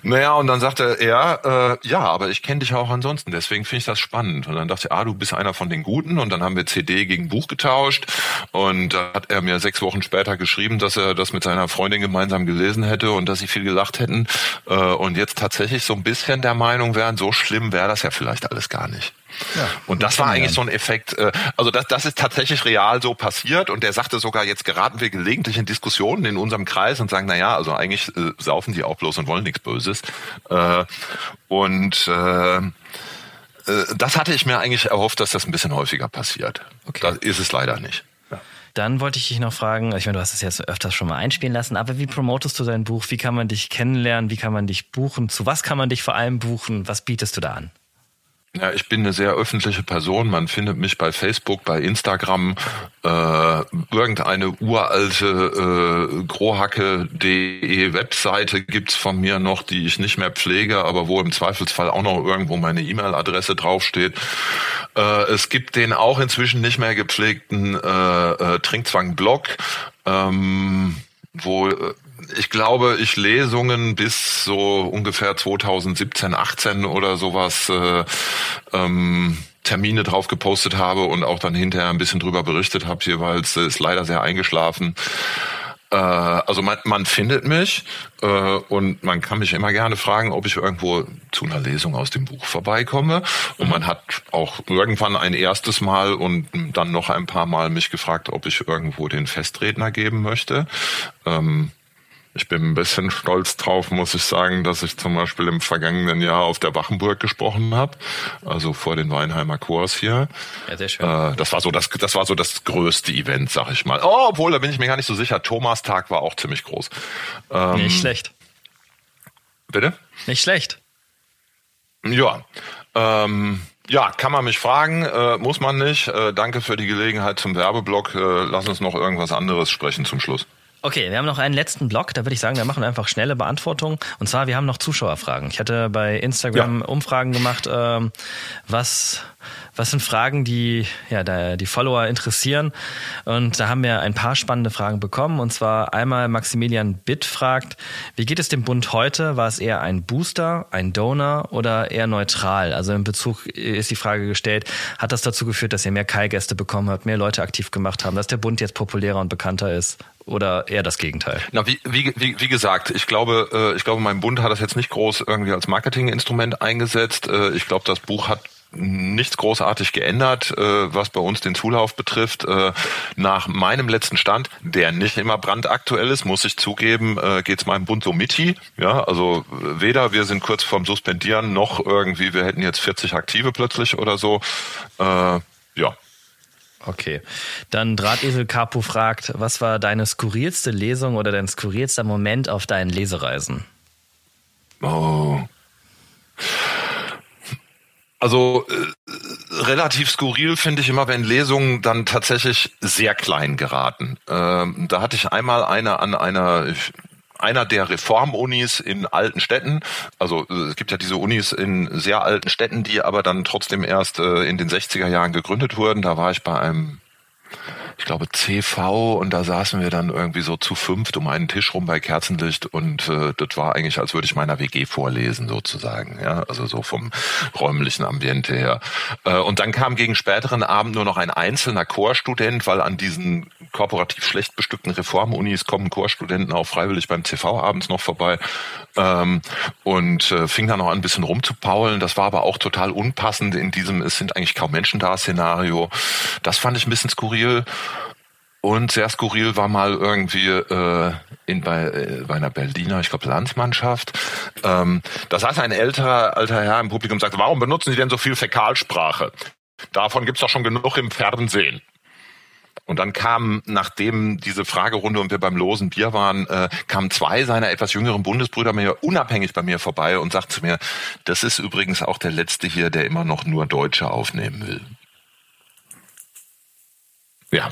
Naja, und dann sagte er, äh, ja, aber ich kenne dich auch ansonsten, deswegen finde ich das spannend. Und dann dachte ich, ah, du bist einer von den Guten. Und dann haben wir CD gegen Buch getauscht. Und da hat er mir sechs Wochen später geschrieben, dass er das mit seiner Freundin gemeinsam gelesen hätte und dass sie viel gelacht hätten. Äh, und jetzt tatsächlich so ein bisschen der Meinung wären, so schlimm wäre das ja vielleicht alles gar nicht. Ja, und das war eigentlich so ein Effekt, äh, also das, das ist tatsächlich real so passiert und der sagte sogar, jetzt geraten wir gelegentlich in Diskussionen in unserem Kreis und sagen, na ja, also eigentlich äh, saufen die auch bloß und wollen nichts Böses. Äh, und äh, äh, das hatte ich mir eigentlich erhofft, dass das ein bisschen häufiger passiert. Okay. Da ist es leider nicht. Dann wollte ich dich noch fragen, ich meine, du hast es jetzt öfters schon mal einspielen lassen, aber wie promotest du dein Buch? Wie kann man dich kennenlernen? Wie kann man dich buchen? Zu was kann man dich vor allem buchen? Was bietest du da an? Ja, ich bin eine sehr öffentliche Person. Man findet mich bei Facebook, bei Instagram. Äh, irgendeine uralte äh, grohacke.de Webseite gibt's von mir noch, die ich nicht mehr pflege, aber wo im Zweifelsfall auch noch irgendwo meine E-Mail-Adresse draufsteht. Äh, es gibt den auch inzwischen nicht mehr gepflegten äh, äh, Trinkzwang-Blog. Ähm, wo äh, ich glaube, ich Lesungen bis so ungefähr 2017, 18 oder sowas äh, ähm, Termine drauf gepostet habe und auch dann hinterher ein bisschen drüber berichtet habe jeweils, ist leider sehr eingeschlafen. Äh, also man, man findet mich äh, und man kann mich immer gerne fragen, ob ich irgendwo zu einer Lesung aus dem Buch vorbeikomme. Und man hat auch irgendwann ein erstes Mal und dann noch ein paar Mal mich gefragt, ob ich irgendwo den Festredner geben möchte. Ähm, ich bin ein bisschen stolz drauf, muss ich sagen, dass ich zum Beispiel im vergangenen Jahr auf der Wachenburg gesprochen habe, also vor den Weinheimer Chors hier. Ja, sehr schön. Äh, das war so das, das war so das größte Event, sag ich mal. Oh, obwohl, da bin ich mir gar nicht so sicher. Thomas Tag war auch ziemlich groß. Ähm, nicht schlecht. Bitte? Nicht schlecht. Ja. Ähm, Ja, kann man mich fragen, äh, muss man nicht. Äh, danke für die Gelegenheit zum Werbeblock. Äh, lass uns noch irgendwas anderes sprechen zum Schluss. Okay, wir haben noch einen letzten Block, da würde ich sagen, wir machen einfach schnelle Beantwortung. Und zwar, wir haben noch Zuschauerfragen. Ich hatte bei Instagram ja. Umfragen gemacht, ähm, was, was sind Fragen, die ja, die Follower interessieren. Und da haben wir ein paar spannende Fragen bekommen. Und zwar einmal Maximilian Bitt fragt, wie geht es dem Bund heute? War es eher ein Booster, ein Donor oder eher neutral? Also in Bezug ist die Frage gestellt, hat das dazu geführt, dass ihr mehr Kai-Gäste bekommen habt, mehr Leute aktiv gemacht haben, dass der Bund jetzt populärer und bekannter ist? Oder eher das Gegenteil? Na, wie, wie, wie, wie gesagt, ich glaube, äh, ich glaube, mein Bund hat das jetzt nicht groß irgendwie als Marketinginstrument eingesetzt. Äh, ich glaube, das Buch hat nichts großartig geändert, äh, was bei uns den Zulauf betrifft. Äh, nach meinem letzten Stand, der nicht immer brandaktuell ist, muss ich zugeben, äh, geht es meinem Bund so mitti. Ja, also weder wir sind kurz vorm Suspendieren, noch irgendwie wir hätten jetzt 40 Aktive plötzlich oder so. Äh, ja, Okay. Dann Drahtesel Capo fragt, was war deine skurrilste Lesung oder dein skurrilster Moment auf deinen Lesereisen? Oh. Also äh, relativ skurril finde ich immer, wenn Lesungen dann tatsächlich sehr klein geraten. Ähm, da hatte ich einmal eine an einer einer der Reformunis in alten Städten. Also äh, es gibt ja diese Unis in sehr alten Städten, die aber dann trotzdem erst äh, in den 60er Jahren gegründet wurden. Da war ich bei einem ich glaube, CV und da saßen wir dann irgendwie so zu fünft um einen Tisch rum bei Kerzenlicht und äh, das war eigentlich, als würde ich meiner WG vorlesen sozusagen, ja, also so vom räumlichen Ambiente her. Äh, und dann kam gegen späteren Abend nur noch ein einzelner Chorstudent, weil an diesen korporativ schlecht bestückten Reformunis kommen Chorstudenten auch freiwillig beim CV abends noch vorbei ähm, und äh, fing dann noch an, ein bisschen rumzupaulen. Das war aber auch total unpassend in diesem, es sind eigentlich kaum Menschen da Szenario. Das fand ich ein bisschen skurril. Und sehr skurril war mal irgendwie äh, in, bei, äh, bei einer Berliner, ich glaube, Landsmannschaft. Ähm, da saß ein älterer alter Herr im Publikum und sagte, warum benutzen Sie denn so viel Fäkalsprache? Davon gibt's doch schon genug im Fernsehen. Und dann kamen, nachdem diese Fragerunde und wir beim losen Bier waren, äh, kamen zwei seiner etwas jüngeren Bundesbrüder mir unabhängig bei mir vorbei und sagten zu mir, das ist übrigens auch der letzte hier, der immer noch nur Deutsche aufnehmen will. Ja,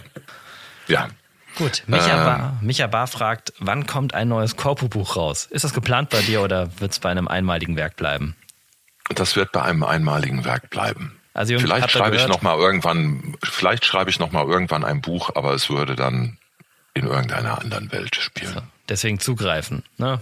ja. Gut, Micha, ähm, Bar, Micha Bar fragt, wann kommt ein neues Korpo-Buch raus? Ist das geplant bei dir oder wird es bei einem einmaligen Werk bleiben? Das wird bei einem einmaligen Werk bleiben. Also vielleicht schreibe ich noch mal irgendwann, vielleicht schreibe ich noch mal irgendwann ein Buch, aber es würde dann in irgendeiner anderen Welt spielen. So, deswegen zugreifen. Ne?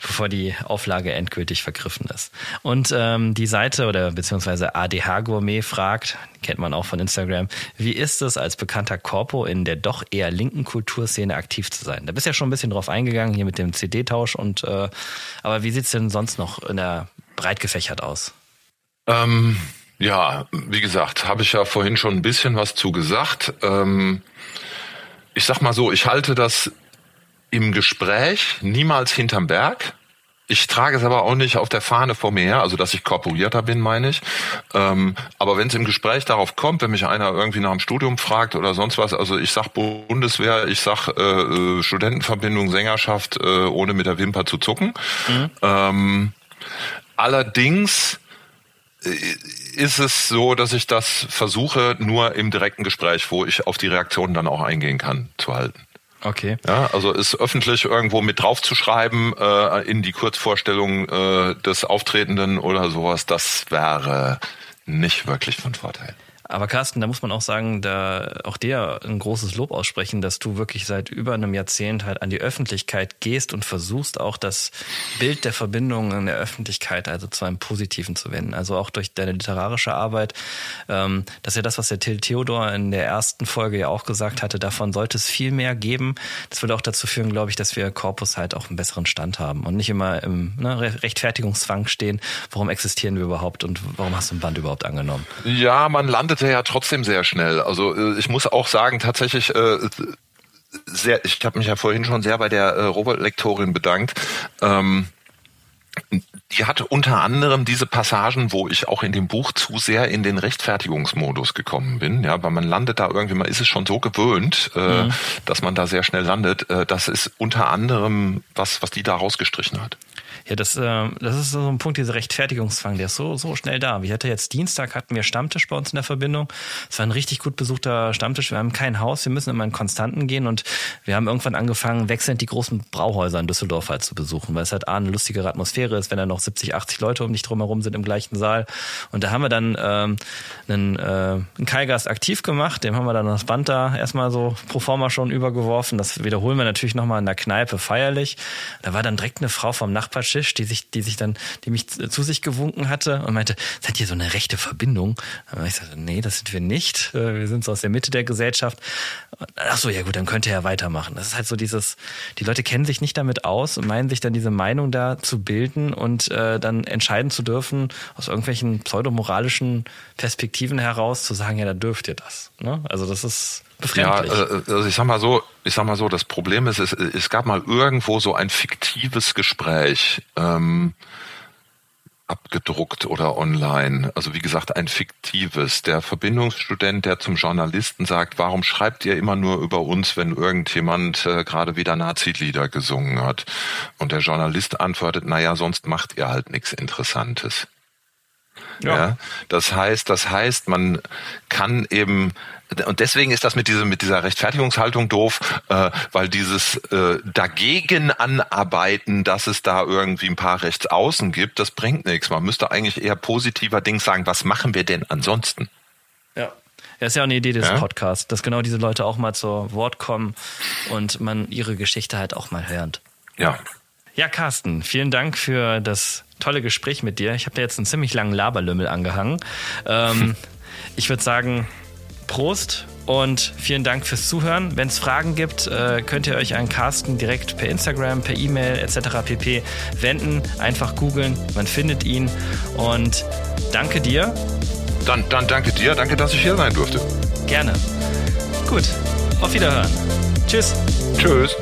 Bevor die Auflage endgültig vergriffen ist. Und ähm, die Seite oder beziehungsweise ADH Gourmet fragt, kennt man auch von Instagram, wie ist es als bekannter Corpo in der doch eher linken Kulturszene aktiv zu sein? Da bist ja schon ein bisschen drauf eingegangen hier mit dem CD-Tausch und äh, aber wie sieht's denn sonst noch in der breit gefächert aus? Ähm, ja, wie gesagt, habe ich ja vorhin schon ein bisschen was zu gesagt. Ähm, ich sag mal so, ich halte das im Gespräch niemals hinterm Berg. Ich trage es aber auch nicht auf der Fahne vor mir her, also dass ich korporierter bin, meine ich. Ähm, aber wenn es im Gespräch darauf kommt, wenn mich einer irgendwie nach dem Studium fragt oder sonst was, also ich sag Bundeswehr, ich sag äh, äh Studentenverbindung, Sängerschaft, äh, ohne mit der Wimper zu zucken. Mhm. Ähm, allerdings äh, ist es so, dass ich das versuche, nur im direkten Gespräch, wo ich auf die Reaktionen dann auch eingehen kann, zu halten. Okay. Ja, also ist öffentlich irgendwo mit draufzuschreiben äh, in die Kurzvorstellung äh, des Auftretenden oder sowas, das wäre nicht wirklich von Vorteil. Aber Carsten, da muss man auch sagen, da auch dir ein großes Lob aussprechen, dass du wirklich seit über einem Jahrzehnt halt an die Öffentlichkeit gehst und versuchst auch das Bild der Verbindung in der Öffentlichkeit also zu einem Positiven zu wenden. Also auch durch deine literarische Arbeit. Ähm, das ist ja das, was der Till Theodor in der ersten Folge ja auch gesagt hatte. Davon sollte es viel mehr geben. Das würde auch dazu führen, glaube ich, dass wir Korpus halt auch einen besseren Stand haben und nicht immer im ne, Rechtfertigungszwang stehen. Warum existieren wir überhaupt und warum hast du ein Band überhaupt angenommen? Ja, man landet startete ja trotzdem sehr schnell. Also äh, ich muss auch sagen, tatsächlich äh, sehr, ich habe mich ja vorhin schon sehr bei der äh, Robotlektorin bedankt. Ähm, die hat unter anderem diese Passagen, wo ich auch in dem Buch zu sehr in den Rechtfertigungsmodus gekommen bin, ja, weil man landet da irgendwie, man ist es schon so gewöhnt, äh, mhm. dass man da sehr schnell landet. Äh, das ist unter anderem was, was die da rausgestrichen hat. Ja, das, äh, das ist so ein Punkt, dieser Rechtfertigungsfang, der ist so, so schnell da. Wie hatte jetzt Dienstag, hatten wir Stammtisch bei uns in der Verbindung. Es war ein richtig gut besuchter Stammtisch. Wir haben kein Haus, wir müssen immer in Konstanten gehen und wir haben irgendwann angefangen, wechselnd die großen Brauhäuser in Düsseldorf halt zu besuchen, weil es halt A, eine lustigere Atmosphäre ist, wenn da noch 70, 80 Leute um dich drumherum sind im gleichen Saal. Und da haben wir dann ähm, einen, äh, einen Kaigast aktiv gemacht, dem haben wir dann das Band da erstmal so pro forma schon übergeworfen. Das wiederholen wir natürlich nochmal in der Kneipe feierlich. Da war dann direkt eine Frau vom Nachbarschiff Tisch, die sich, die sich dann, die mich zu sich gewunken hatte und meinte, seid ihr so eine rechte Verbindung? Aber ich sagte, nee, das sind wir nicht. Äh, wir sind so aus der Mitte der Gesellschaft. Ach so, ja gut, dann könnt ihr ja weitermachen. Das ist halt so dieses, die Leute kennen sich nicht damit aus und meinen sich dann diese Meinung da zu bilden und äh, dann entscheiden zu dürfen, aus irgendwelchen pseudomoralischen Perspektiven heraus zu sagen, ja, da dürft ihr das. Ne? Also das ist befremdlich. Ja, äh, also ich sag mal so, ich sag mal so, das Problem ist, es, es gab mal irgendwo so ein fiktives Gespräch. Ähm, abgedruckt oder online. Also wie gesagt, ein fiktives. Der Verbindungsstudent, der zum Journalisten sagt, warum schreibt ihr immer nur über uns, wenn irgendjemand äh, gerade wieder Nazi-Lieder gesungen hat? Und der Journalist antwortet, naja, sonst macht ihr halt nichts Interessantes. Ja. ja. Das heißt, das heißt, man kann eben und deswegen ist das mit diesem mit dieser Rechtfertigungshaltung doof, äh, weil dieses äh, dagegen anarbeiten, dass es da irgendwie ein paar Rechtsaußen gibt, das bringt nichts. Man müsste eigentlich eher positiver Ding sagen, was machen wir denn ansonsten? Ja. Ja, ist ja auch eine Idee des ja? Podcasts, dass genau diese Leute auch mal zu Wort kommen und man ihre Geschichte halt auch mal hört. Ja. Ja, Carsten, vielen Dank für das tolle Gespräch mit dir. Ich habe dir jetzt einen ziemlich langen Laberlümmel angehangen. Ähm, ich würde sagen, Prost und vielen Dank fürs Zuhören. Wenn es Fragen gibt, äh, könnt ihr euch an Carsten direkt per Instagram, per E-Mail etc. pp. wenden. Einfach googeln, man findet ihn. Und danke dir. Dann, dann danke dir, danke, dass ich hier sein durfte. Gerne. Gut, auf Wiederhören. Tschüss. Tschüss.